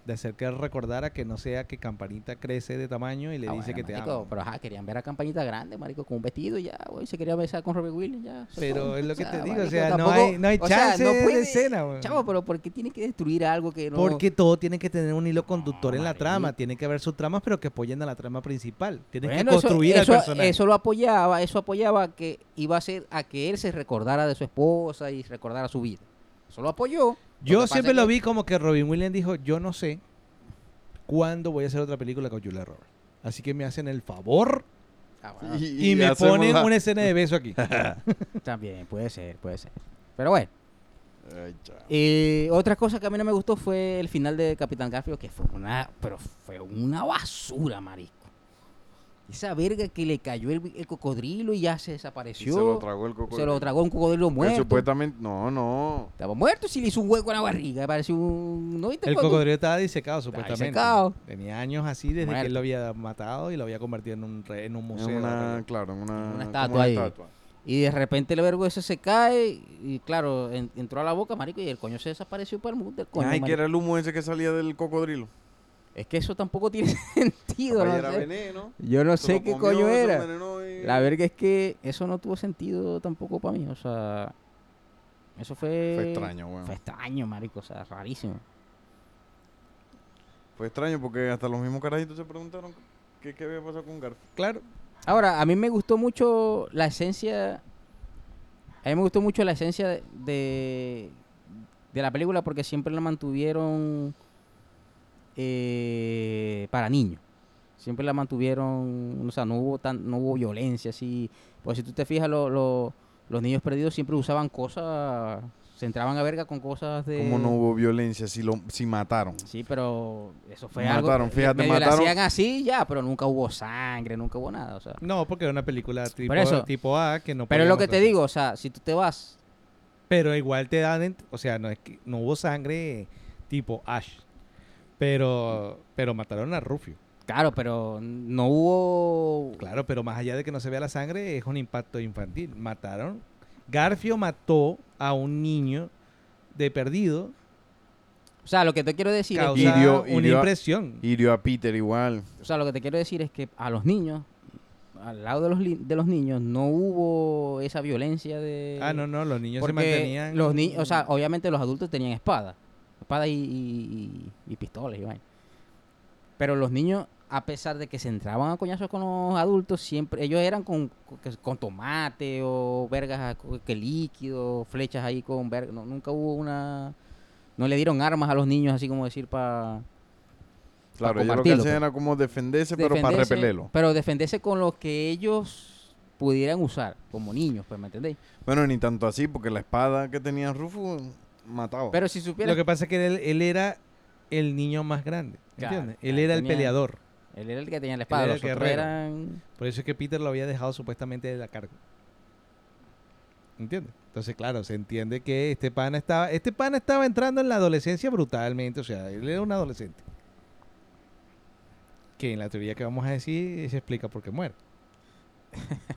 de hacer que él recordara que no sea que Campanita crece de tamaño y le Ah, dice bueno, que te marico. Pero ajá, querían ver a Campañita grande, marico, con un vestido y ya, güey, se quería besar con Robert Williams, ya. eso Pero todo. es lo O que sea, te digo, o sea, no hay, no hay o sea, chance no de puede- escena, weón. Chavo, pero ¿por qué tiene que destruir algo que no...? Porque todo tiene que tener un hilo conductor No, en la trama. Tiene que haber subtramas, pero que apoyen a la trama principal. Tienes Bueno, que eso- construir eso, al personaje. Eso lo apoyaba, eso apoyaba que iba a ser a que él se recordara de su esposa y recordara su vida. Eso lo apoyó. Yo siempre lo que- vi como que Robin Williams dijo, yo no sé cuándo voy a hacer otra película con Julia Roberts. Así que me hacen el favor Ah, bueno, y, me ponen la- una escena de beso aquí. (laughs) También, puede ser, puede ser. Pero bueno. Ay. Eh, otra cosa que a mí no me gustó fue el final de Capitán Garfio, que fue una, pero fue una basura, marico. Esa verga que le cayó el, el cocodrilo y ya se Y desapareció. se lo tragó el cocodrilo. Se lo tragó un cocodrilo muerto. supuestamente, no, no. Estaba muerto si le hizo un hueco en la barriga. Pareció un... ¿No viste El cuando- cocodrilo estaba disecado, supuestamente. disecado. Tenía años así desde que él lo había matado y lo había convertido en un, re- en un En museo. una, claro, en una, Una estatua ahí. estatua. Y de repente el vergo ese se cae y claro, en- entró a la boca, marico, y el coño se desapareció para el mundo. El coño, Ay, que era el humo ese que salía del cocodrilo. Es que eso tampoco tiene (laughs) sentido. No era sé. veneno. Yo no sé qué comió, coño era. y- La verga es que eso no tuvo sentido tampoco para mí. O sea, eso fue. Fue extraño, weón. Fue extraño, marico. O sea, rarísimo. Fue extraño porque hasta los mismos carajitos se preguntaron qué, qué había pasado con Garfield. Claro. Ahora, a mí me gustó mucho la esencia. A mí me gustó mucho la esencia de, de, de la película porque siempre la mantuvieron eh, para niños. Siempre la mantuvieron, o sea, no hubo tan, no hubo violencia así. Pues si tú te fijas, lo- lo- los niños perdidos siempre usaban cosas, se entraban a verga con cosas de. Como no hubo violencia, si, lo, si mataron. Sí, pero eso fue Mataron, algo. fíjate, medio le mataron- hacían así ya, pero nunca hubo sangre, nunca hubo nada, o sea. No, porque era una película tipo, eso. tipo A que no Pero es lo que te digo, o sea, si tú te vas Pero igual te dan, o sea, no es que no hubo sangre tipo Ash. Pero pero mataron a Rufio. Claro, pero no hubo. Claro, pero más allá de que no se vea la sangre, es un impacto infantil. Mataron. Garfio mató a un niño de perdido, O sea, lo que te quiero decir es Hirió- una hirió a- impresión. Hirió a Peter igual. o sea, lo que te quiero decir es que a los niños, al lado de los, li- de los niños, no hubo esa violencia de. Ah, no, no, los niños se porque mantenían. los niños, o sea, obviamente los adultos tenían espada, espada y, y, y- pistolas y vaina. Pero los niños, a pesar de que se entraban a coñazos con los adultos, siempre ellos eran con, con, tomate o vergas co- que líquido, flechas ahí con verga. no, nunca hubo una, no le dieron armas a los niños así como decir para Claro, ellos lo que hacían pues. era como defenderse, pero para repelerlo. Pero defenderse con lo que ellos pudieran usar como niños, pues, ¿me entendéis? Bueno, ni tanto así, porque la espada que tenía Rufus mataba. Pero si supieras Lo que pasa es que él, él era el niño más grande. Claro, ¿Entiendes? Él claro, era el peleador. Él era el que tenía la espada, era los el otros guerrero. eran... Por eso es que Peter lo había dejado supuestamente de la carga. ¿Entiendes? Entonces, claro, se entiende que este pana estaba, este pana estaba entrando en la adolescencia brutalmente, o sea, él era un adolescente. Que en la teoría que vamos a decir se explica por qué muere.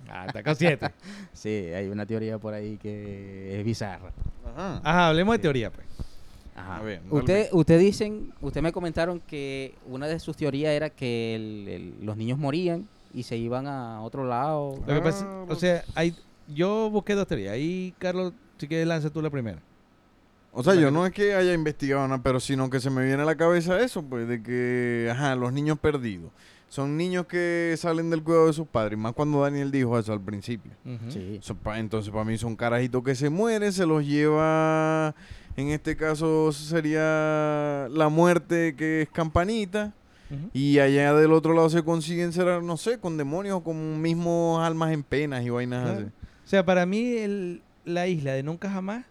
Ah, está consciente. (laughs) Sí, hay una teoría por ahí que es bizarra. Ajá. Ajá, hablemos de teoría, pues. Ajá. A ver, usted, usted dicen, usted me comentaron que una de sus teorías era que el- el- los niños morían y se iban a otro lado. Lo que pasa, Ah, o sea, hay, yo busqué dos teorías. Ahí, Carlos, si quieres lanza tú la primera. O sea, yo no es que haya investigado nada, pero sino que se me viene a la cabeza eso, pues, de que, ajá, los niños perdidos. Son niños que salen del cuidado de sus padres, más cuando Daniel dijo eso al principio. Ujú. Sí. So, pa- entonces, para mí son carajitos que se mueren, se los lleva, en este caso sería la muerte que es campanita, y allá del otro lado se consiguen ser, no sé, con demonios o con mismos almas en penas y vainas Claro. así. O sea, para mí el- la isla de Nunca Jamás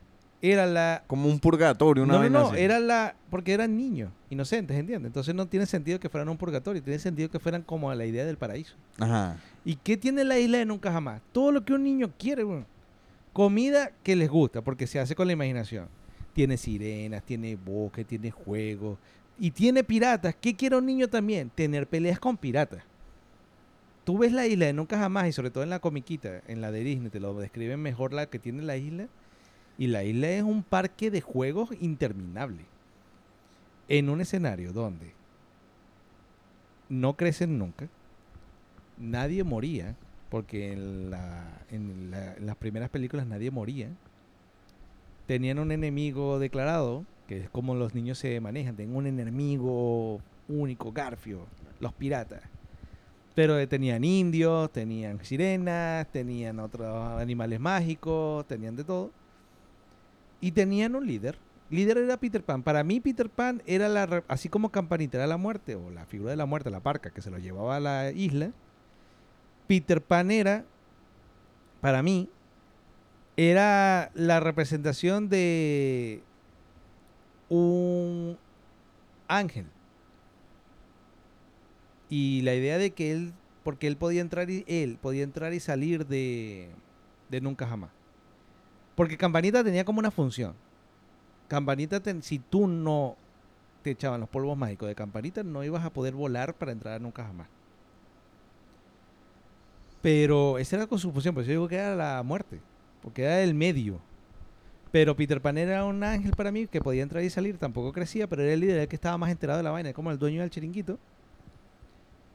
era la... Como un purgatorio, una no, no, vaina no, así. era la... Porque eran niños, inocentes, ¿entiendes? Entonces no tiene sentido que fueran un purgatorio, tiene sentido que fueran como la idea del paraíso. Ajá. ¿Y qué tiene la isla de Nunca Jamás? Todo lo que un niño quiere, weón. Comida que les gusta, porque se hace con la imaginación. Tiene sirenas, tiene bosque, tiene juegos. Y tiene piratas. ¿Qué quiere un niño también? Tener peleas con piratas. Tú ves la isla de Nunca Jamás, y sobre todo en la comiquita, en la de Disney, te lo describen mejor la que tiene la isla. Y la isla es un parque de juegos interminable. En un escenario donde no crecen nunca, nadie moría, porque en, la- en la- las primeras películas nadie moría. Tenían un enemigo declarado, que es como los niños se manejan, tienen un enemigo único, Garfio, los piratas. Pero eh, tenían indios, tenían sirenas, tenían otros animales mágicos, tenían de todo. Y tenían un líder. Líder era Peter Pan. Para mí Peter Pan era la, así como Campanita era la muerte, o la figura de la muerte, la parca que se lo llevaba a la isla. Peter Pan era, para mí, era la representación de un ángel. Y la idea de que él, porque él podía entrar y él podía entrar y salir de, de nunca jamás. Porque Campanita tenía como una función. Campanita, ten- si tú no te echaban los polvos mágicos de Campanita, no ibas a poder volar para entrar nunca jamás. Pero esa era con su función, pues yo digo que era la muerte, porque era el medio. Pero Peter Pan era un ángel para mí que podía entrar y salir, tampoco crecía, pero era el líder, el que estaba más enterado de la vaina, como el dueño del chiringuito.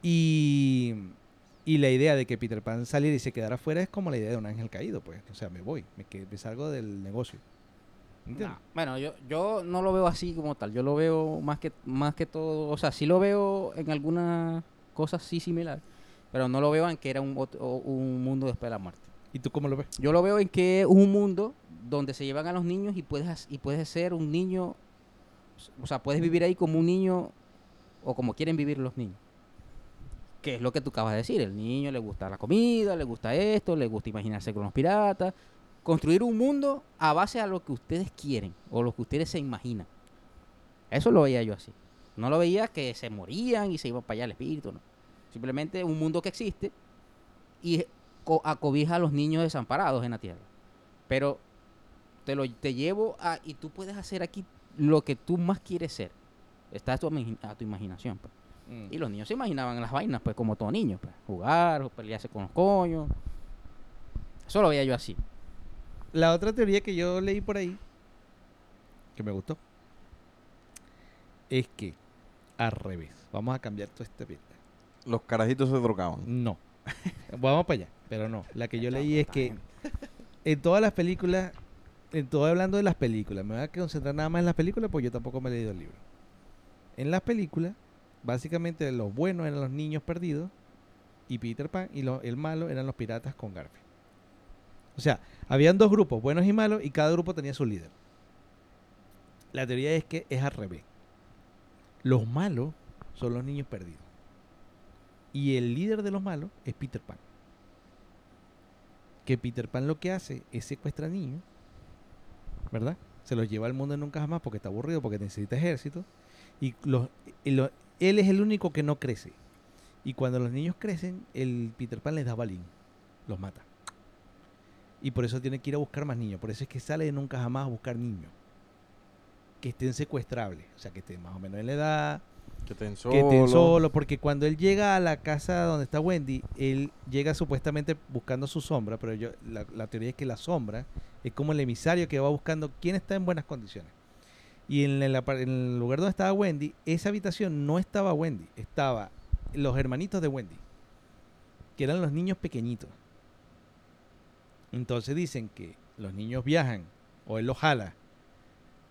Y, y la idea de que Peter Pan saliera y se quedara afuera es como la idea de un ángel caído, pues. O sea, me voy, me, que- me salgo del negocio. No, Bueno, yo, yo no lo veo así como tal. Yo lo veo más que más que todo, o sea, sí lo veo en algunas cosas sí similar, pero no lo veo en que era un, un mundo después de la muerte. ¿Y tú cómo lo ves? Yo lo veo en que es un mundo donde se llevan a los niños y puedes y puedes ser un niño, o sea, puedes vivir ahí como un niño o como quieren vivir los niños. Que es lo que tú acabas de decir, el niño le gusta la comida, le gusta esto, le gusta imaginarse con los piratas, construir un mundo a base a lo que ustedes quieren o lo que ustedes se imaginan. Eso lo veía yo así. No lo veía que se morían y se iban para allá el espíritu, no. Simplemente un mundo que existe y co- acobija a los niños desamparados en la tierra. Pero te lo te llevo a y tú puedes hacer aquí lo que tú más quieres ser. Está a tu, imagi- a tu imaginación. pues. Y los niños se imaginaban las vainas, pues como todo niño, pues, jugar pelearse con los coños. Eso lo veía yo así. La otra teoría que yo leí por ahí, que me gustó, es que al revés. Vamos a cambiar todo este pie. Los carajitos se drogaban. No. (laughs) Vamos para allá, pero no. La que yo leí es que en todas las películas, en todo hablando de las películas, me voy a concentrar nada más en las películas, pues yo tampoco me he leído el libro. En las películas, básicamente los buenos eran los niños perdidos y Peter Pan y el malo eran los piratas con Garfield. O sea, habían dos grupos, buenos y malos, y cada grupo tenía su líder. La teoría es que es al revés. Los malos son los niños perdidos. Y el líder de los malos es Peter Pan. Que Peter Pan lo que hace es secuestrar niños, ¿verdad? Se los lleva al mundo nunca jamás porque está aburrido, porque necesita ejército. Y los, él es el único que no crece. Y cuando los niños crecen, el Peter Pan les da balín. Los mata. Y por eso tiene que ir a buscar más niños. Por eso es que sale de nunca jamás a buscar niños. Que estén secuestrables. O sea, que estén más o menos en la edad, Que estén que estén solos. solo, porque cuando él llega a la casa donde está Wendy, él llega supuestamente buscando su sombra, pero yo la, la teoría es que la sombra es como el emisario que va buscando quién está en buenas condiciones. Y en el, lugar donde estaba Wendy, esa habitación no estaba Wendy, estaba los hermanitos de Wendy, que eran los niños pequeñitos. Entonces dicen que los niños viajan, o él los jala,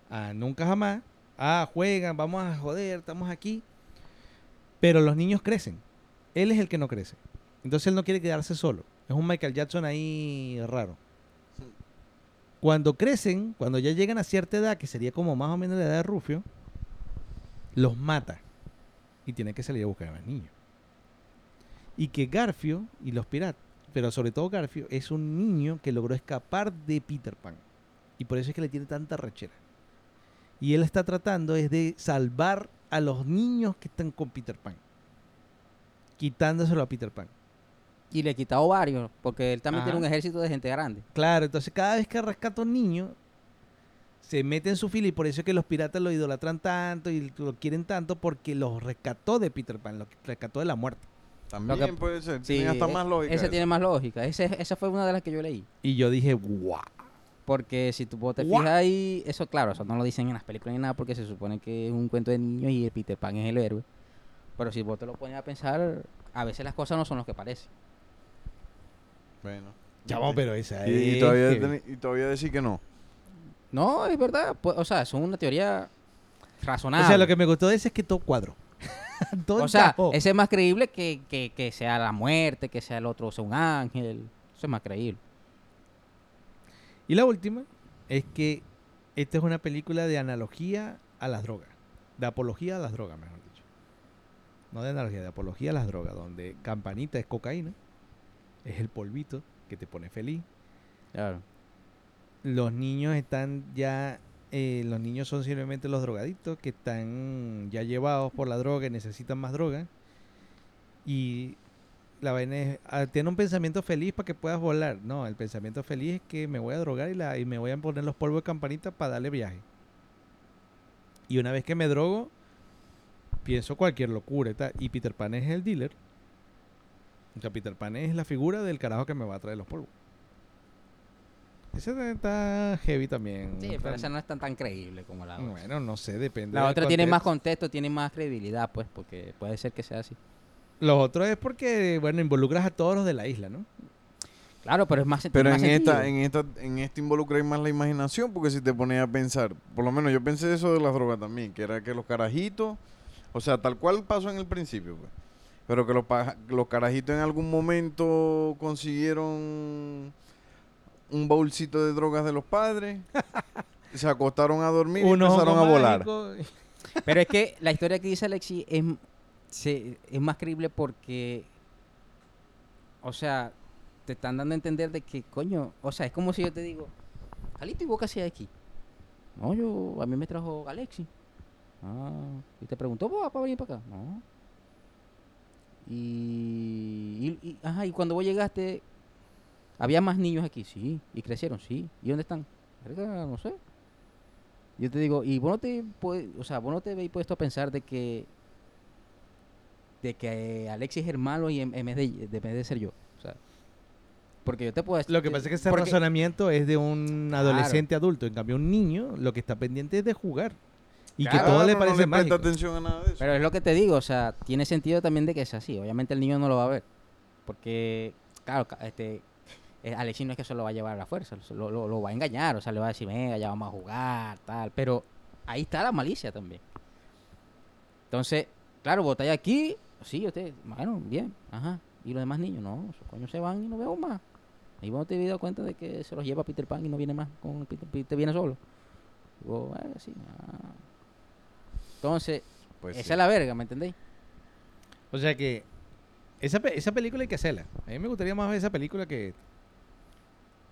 a nunca jamás. Ah, juegan, vamos a joder, estamos aquí. Pero los niños crecen. Él es el que no crece. Entonces él no quiere quedarse solo. Es un Michael Jackson ahí raro. Cuando crecen, cuando ya llegan a cierta edad, que sería como más o menos la edad de Rufio, los mata. Y tiene que salir a buscar a los niños. Y que Garfio y los piratas, pero sobre todo Garfio, es un niño que logró escapar de Peter Pan. Y por eso es que le tiene tanta rechera. Y él está tratando es de salvar a los niños que están con Peter Pan. Quitándoselo a Peter Pan. Y le he quitado varios, porque él también tiene un ejército de gente grande. Claro, entonces cada vez que rescata un niño, se mete en su fila y por eso es que los piratas lo idolatran tanto y lo quieren tanto porque los rescató de Peter Pan, los rescató de la muerte. También que- puede ser. Sí, tiene hasta e- más lógica. Ese eso. tiene más lógica. Ese, esa fue una de las que yo leí. Y yo dije, guau. Porque si tú vos te fijas ahí, eso claro, eso no lo dicen en las películas ni nada porque se supone que es un cuento de niños y el Peter Pan es el héroe. Pero si vos te lo pones a pensar, a veces las cosas no son lo que parecen. Bueno. Chavo, pero esa Y, y es todavía, que- y todavía decir que no. No, es verdad. pues, o sea, son una teoría razonable. O sea, lo que me gustó de ese es que todo cuadro. (laughs) todo O sea, encajó. ese es más creíble que, que, que sea la muerte, que sea el otro sea un ángel. Eso es más creíble. Y la última es que esta es una película de analogía a las drogas. De apología a las drogas, mejor dicho. No de analogía, de apología a las drogas, donde campanita es cocaína, es el polvito que te pone feliz. Claro. Los niños están ya, eh, los niños son simplemente los drogadictos que están ya llevados por la droga y necesitan más droga. Y la vaina es, ah, tiene un pensamiento feliz para que puedas volar. No, el pensamiento feliz es que me voy a drogar y, la, y me voy a poner los polvos de campanita para darle viaje. Y una vez que me drogo, pienso cualquier locura y. Y Peter Pan es el dealer. O sea, Peter Pan es la figura del carajo que me va a traer los polvos. Ese está heavy también. Sí, pero esa no es tan, tan creíble como la otra. Bueno, no sé, depende. La otra tiene más contexto. tiene más credibilidad, pues, porque puede ser que sea así. Los otros es porque, bueno, involucras a todos los de la isla, ¿no? Claro, pero es más Pero más en esta, en esta, en esta involucra más la imaginación, porque si te pones a pensar, por lo menos yo pensé eso de las drogas también, que era que los carajitos, o sea, tal cual pasó en el principio, pues. Pero que los, los carajitos en algún momento consiguieron un baúlcito de drogas de los padres, (laughs) se acostaron a dormir y empezaron a volar. (laughs) Pero es que la historia que dice Alexi es, se- es más creíble porque, o sea, te están dando a entender de que, coño, o sea, es como si yo te digo, Jalito, ¿y vos qué hacías aquí? No, yo, a mí me trajo Alexi. Ah, y te preguntó, ¿vos vas para venir para acá? No. Y, y, y- ajá, y cuando vos llegaste, ¿había más niños aquí? Sí. ¿Y crecieron? Sí. ¿Y dónde están? No sé. Yo te digo, y vos no te, pue- o sea, vos no te habéis puesto a pensar de que, de que Alexis es el malo y en, en vez de, de- en vez de ser yo. O sea, porque yo te puedo decir. Lo que pasa es que ese porque- razonamiento es de un Claro. adolescente adulto. En cambio, un niño lo que está pendiente es de jugar. Y Claro, que todo le no parece le presta mágico. atención a nada de eso. Pero es lo que te digo, o sea, tiene sentido también de que es así. Obviamente el niño no lo va a ver. Porque, claro, este, eh, Alexis no es que se lo va a llevar a la fuerza, lo, lo- lo va a engañar, o sea, le va a decir, venga, ya vamos a jugar, tal. Pero ahí está la malicia también. Entonces, claro, vos estáis aquí, sí, usted, bueno, bien, ajá. Y los demás niños, no, esos coños se van y no vemos más. Y vos te habías dado cuenta de que se los lleva Peter Pan y no viene más con Peter, Peter viene solo. Y vos, "Ah, sí, ah". Entonces, Pues esa sí. es la verga, ¿me entendéis? O sea que esa, esa película hay que hacerla. A mí me gustaría más ver esa película que...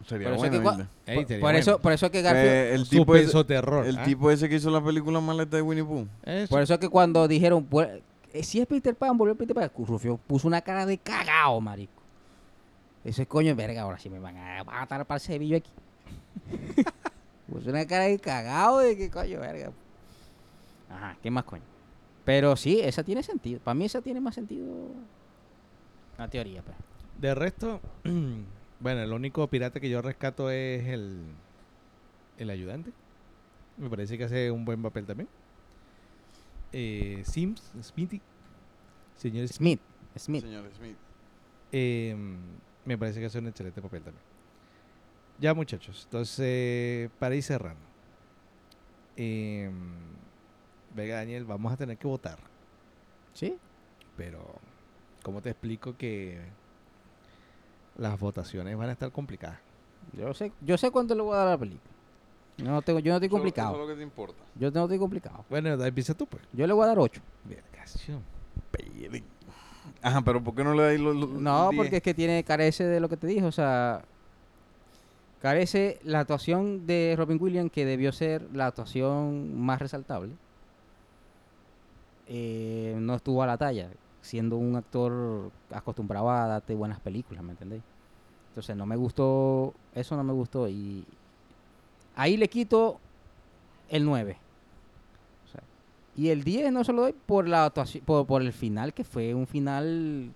Sería por eso es bueno. Ey, por, sería por bueno. eso, por eso es que Garfield, Eh, el tipo ese- terror. El ¿ah? tipo ese que hizo la película maleta de Winnie Pooh. Eso. por eso es que cuando dijeron, "Vuel- eh, si es Peter Pan, volvió Peter Pan, Rufio puso una cara de cagao, marico. Ese coño, verga, ahora sí me van a matar para el cebillo aquí. (laughs) puso una cara de cagao de que coño, verga. Ajá, ¿qué más coño? Pero sí, esa tiene sentido. Para mí esa tiene más sentido. La teoría, pues. De resto, (clears throat) bueno, el único pirata que yo rescato es el, el ayudante. Me parece que hace un buen papel también. Eh, Sims, Smithy, señor Smith, Smith, Smith. Señor Smith. eh, me parece que hace un excelente papel también. Ya muchachos, entonces para ir cerrando. eh, Vega Daniel, vamos a tener que votar. ¿Sí? Pero, ¿cómo te explico que las votaciones van a estar complicadas? Yo sé, yo sé cuánto le voy a dar a la película. Yo no, tengo, yo no estoy complicado. Eso es lo que te importa. Yo no estoy complicado. Bueno, empieza tú, pues. Yo le voy a dar 8. Vergación. Ajá, pero ¿por qué no le dais los, los No, 10? porque es que tiene, carece de lo que te dije, o sea, carece la actuación de Robin Williams, que debió ser la actuación más resaltable. Eh, no estuvo a la talla, siendo un actor acostumbrado a darte buenas películas, ¿me entendéis? Entonces no me gustó, eso no me gustó y ahí le quito el 9. O sea, y el 10 no se lo doy por la actuación, por, por el final, que fue un final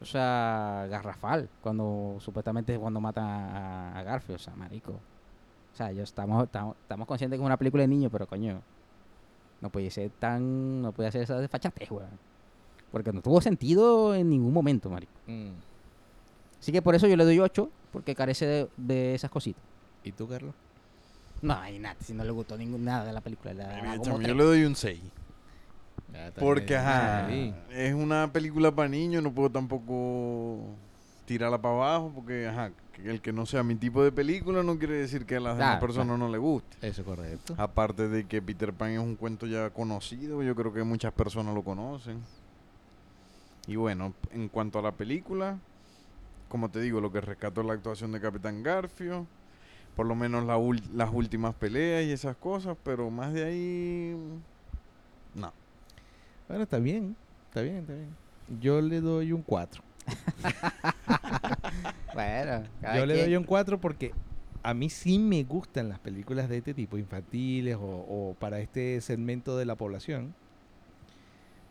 o sea, garrafal, cuando supuestamente es cuando matan a, a Garfield, o sea, marico. O sea, yo estamos, estamos, estamos conscientes que es una película de niños, pero coño, no puede ser tan, no puede ser esa desfachatez, weón. Porque no tuvo sentido en ningún momento, marico. Mm. Así que por eso yo le doy 8, porque carece de, de esas cositas. ¿Y tú, Carlos? No, hay nada, si no le gustó ningún, nada de la película. yo le doy un 6. Ya, está Porque, ajá, Sí. es una película para niños, no puedo tampoco tirarla para abajo, porque, ajá, el que no sea mi tipo de película no quiere decir que a las demás Claro, personas no le guste. Eso es correcto. Aparte de que Peter Pan es un cuento ya conocido, yo creo que muchas personas lo conocen. Y bueno, en cuanto a la película, como te digo, lo que rescato es la actuación de Capitán Garfio, por lo menos la las últimas peleas y esas cosas, pero más de ahí, no. Bueno, está bien. Está bien, está bien. Yo le doy un 4. (laughs) (laughs) Bueno, Yo le doy un 4 porque a mí sí me gustan las películas de este tipo, infantiles o, o para este segmento de la población.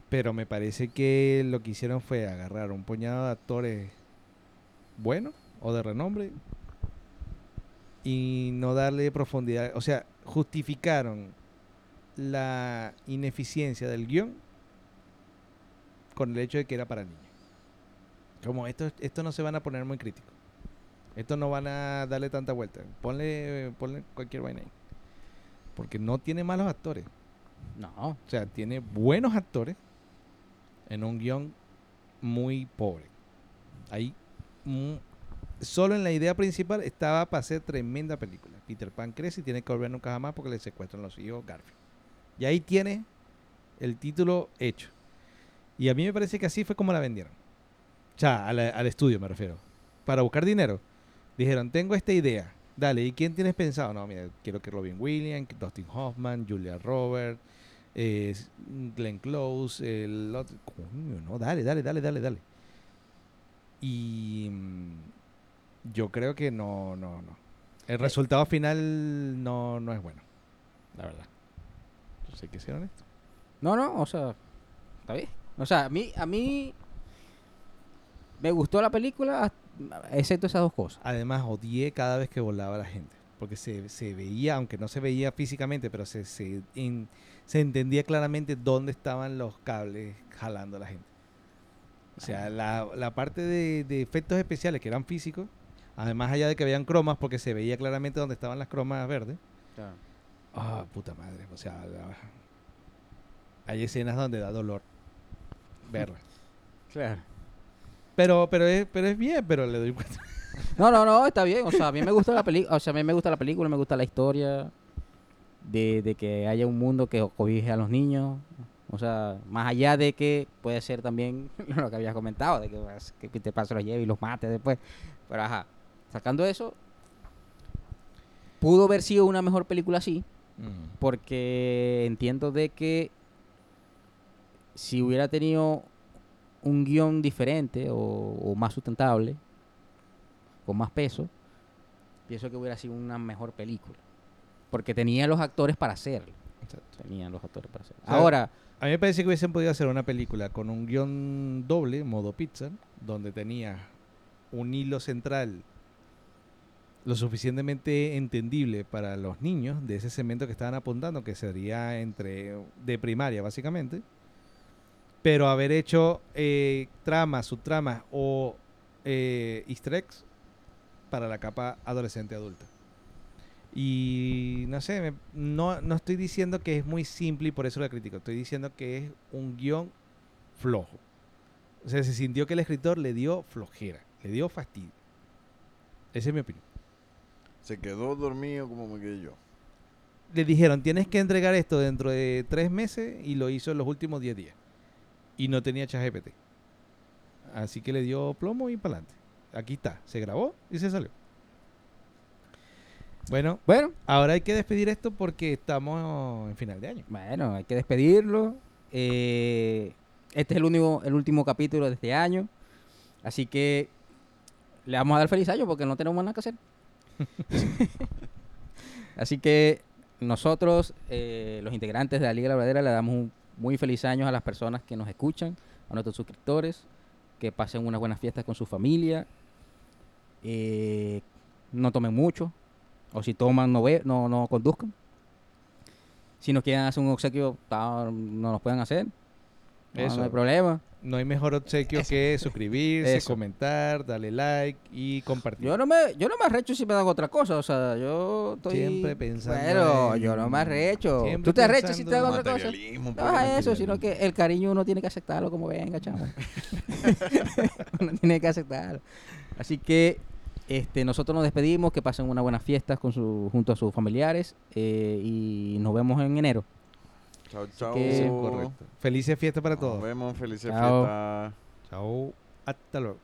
Pero me parece que lo que hicieron fue agarrar un puñado de actores buenos o de renombre y no darle profundidad. O sea, justificaron la ineficiencia del guion con el hecho de que era para niños. Como esto, esto no se van a poner muy críticos. Esto no van a darle tanta vuelta. Ponle, ponle cualquier vaina ahí. Porque no tiene malos actores. No, O sea, tiene buenos actores en un guion muy pobre. Ahí, mm, solo en la idea principal estaba para hacer tremenda película. Peter Pan crece y tiene que volver nunca jamás porque le secuestran los hijos Garfield. Y ahí tiene el título hecho. Y a mí me parece que así fue como la vendieron. O sea, a la- al estudio me refiero. Para buscar dinero. Dijeron, tengo esta idea. Dale, ¿y quién tienes pensado? No, mira, quiero que Robin Williams, Dustin Hoffman, Julia Roberts, eh, Glenn Close, el otro. Coño, no, dale, dale, dale, dale, dale. Y mm, yo creo que no, no, no. El resultado final no, no es bueno. La verdad. Yo sé que ser honesto. No, no, o sea, está bien. O sea, a mí, a mí me gustó la película, excepto esas dos cosas. Además, odié cada vez que volaba la gente. Porque se, se veía, aunque no se veía físicamente, pero se, se, en- se entendía claramente dónde estaban los cables jalando a la gente. O sea, la, la parte de, de efectos especiales que eran físicos, además allá de que veían cromas, porque se veía claramente dónde estaban las cromas verdes. Ah, puta madre. O sea, la- hay escenas donde da dolor verlas. (laughs) Claro. Pero, pero es, pero es bien, pero le doy cuenta. (laughs) No, no, no, está bien. O sea, a mí me gusta la película, o sea, a mí me gusta la película, me gusta la historia de, de que haya un mundo que cobije a los niños. O sea, más allá de que puede ser también (laughs) lo que habías comentado, de que, Pan se los lleve y los mate después. Pero ajá, sacando eso, pudo haber sido una mejor película así, porque entiendo de que si hubiera tenido un guion diferente o, o más sustentable, con más peso, pienso que hubiera sido una mejor película. Porque tenía los actores para hacerlo. Exacto. Tenían los actores para hacerlo. O sea, Ahora, A mí me parece que hubiesen podido hacer una película con un guion doble, modo pizza, donde tenía un hilo central lo suficientemente entendible para los niños de ese segmento que estaban apuntando, que sería entre de primaria básicamente, pero haber hecho eh, tramas, subtramas o eh, easter eggs para la capa adolescente adulta. Y no sé, me- no, no estoy diciendo que es muy simple y por eso la critico. Estoy diciendo que es un guion flojo. O sea, se sintió que el escritor le dio flojera, le dio fastidio. Esa es mi opinión. Se quedó dormido como me quedé yo. Le dijeron, tienes que entregar esto dentro de tres meses y lo hizo en los últimos 10 días. Y no tenía ChatGPT. Así que le dio plomo y para adelante. Aquí está, se grabó y se salió. Bueno, Bueno, ahora hay que despedir esto porque estamos en final de año. bueno, hay que despedirlo. Eh, este es el, único, el último capítulo de este año. Así que le vamos a dar feliz año porque no tenemos nada que hacer. (laughs) Así que nosotros, eh, los integrantes de la Liga de la Verdadera, le damos un muy feliz año a las personas que nos escuchan, a nuestros suscriptores, que pasen unas buenas fiestas con su familia. Eh, no tomen mucho, o si toman, no, ve, no, no conduzcan. Si nos quieren hacer un obsequio, ta- no nos pueden hacer. No, Eso. no hay problema. No hay mejor obsequio que suscribirse, Eso. comentar, darle like y compartir. Yo no me, yo no me arrecho si me dan otra cosa, o sea, yo estoy... Siempre pensando Bueno, en- yo no me arrecho. siempre ¿Tú te arrechas si te dan otra cosa? No es eso, sino que el cariño uno tiene que aceptarlo como venga, chamo. (laughs) uno tiene que aceptarlo. Así que este, nosotros nos despedimos, que pasen unas buenas fiestas con su, junto a sus familiares eh, y nos vemos en enero. Chao, chao. que- Sí, correcto. Felices fiestas para Nos todos. vemos, felices fiestas. Chao. Hasta luego.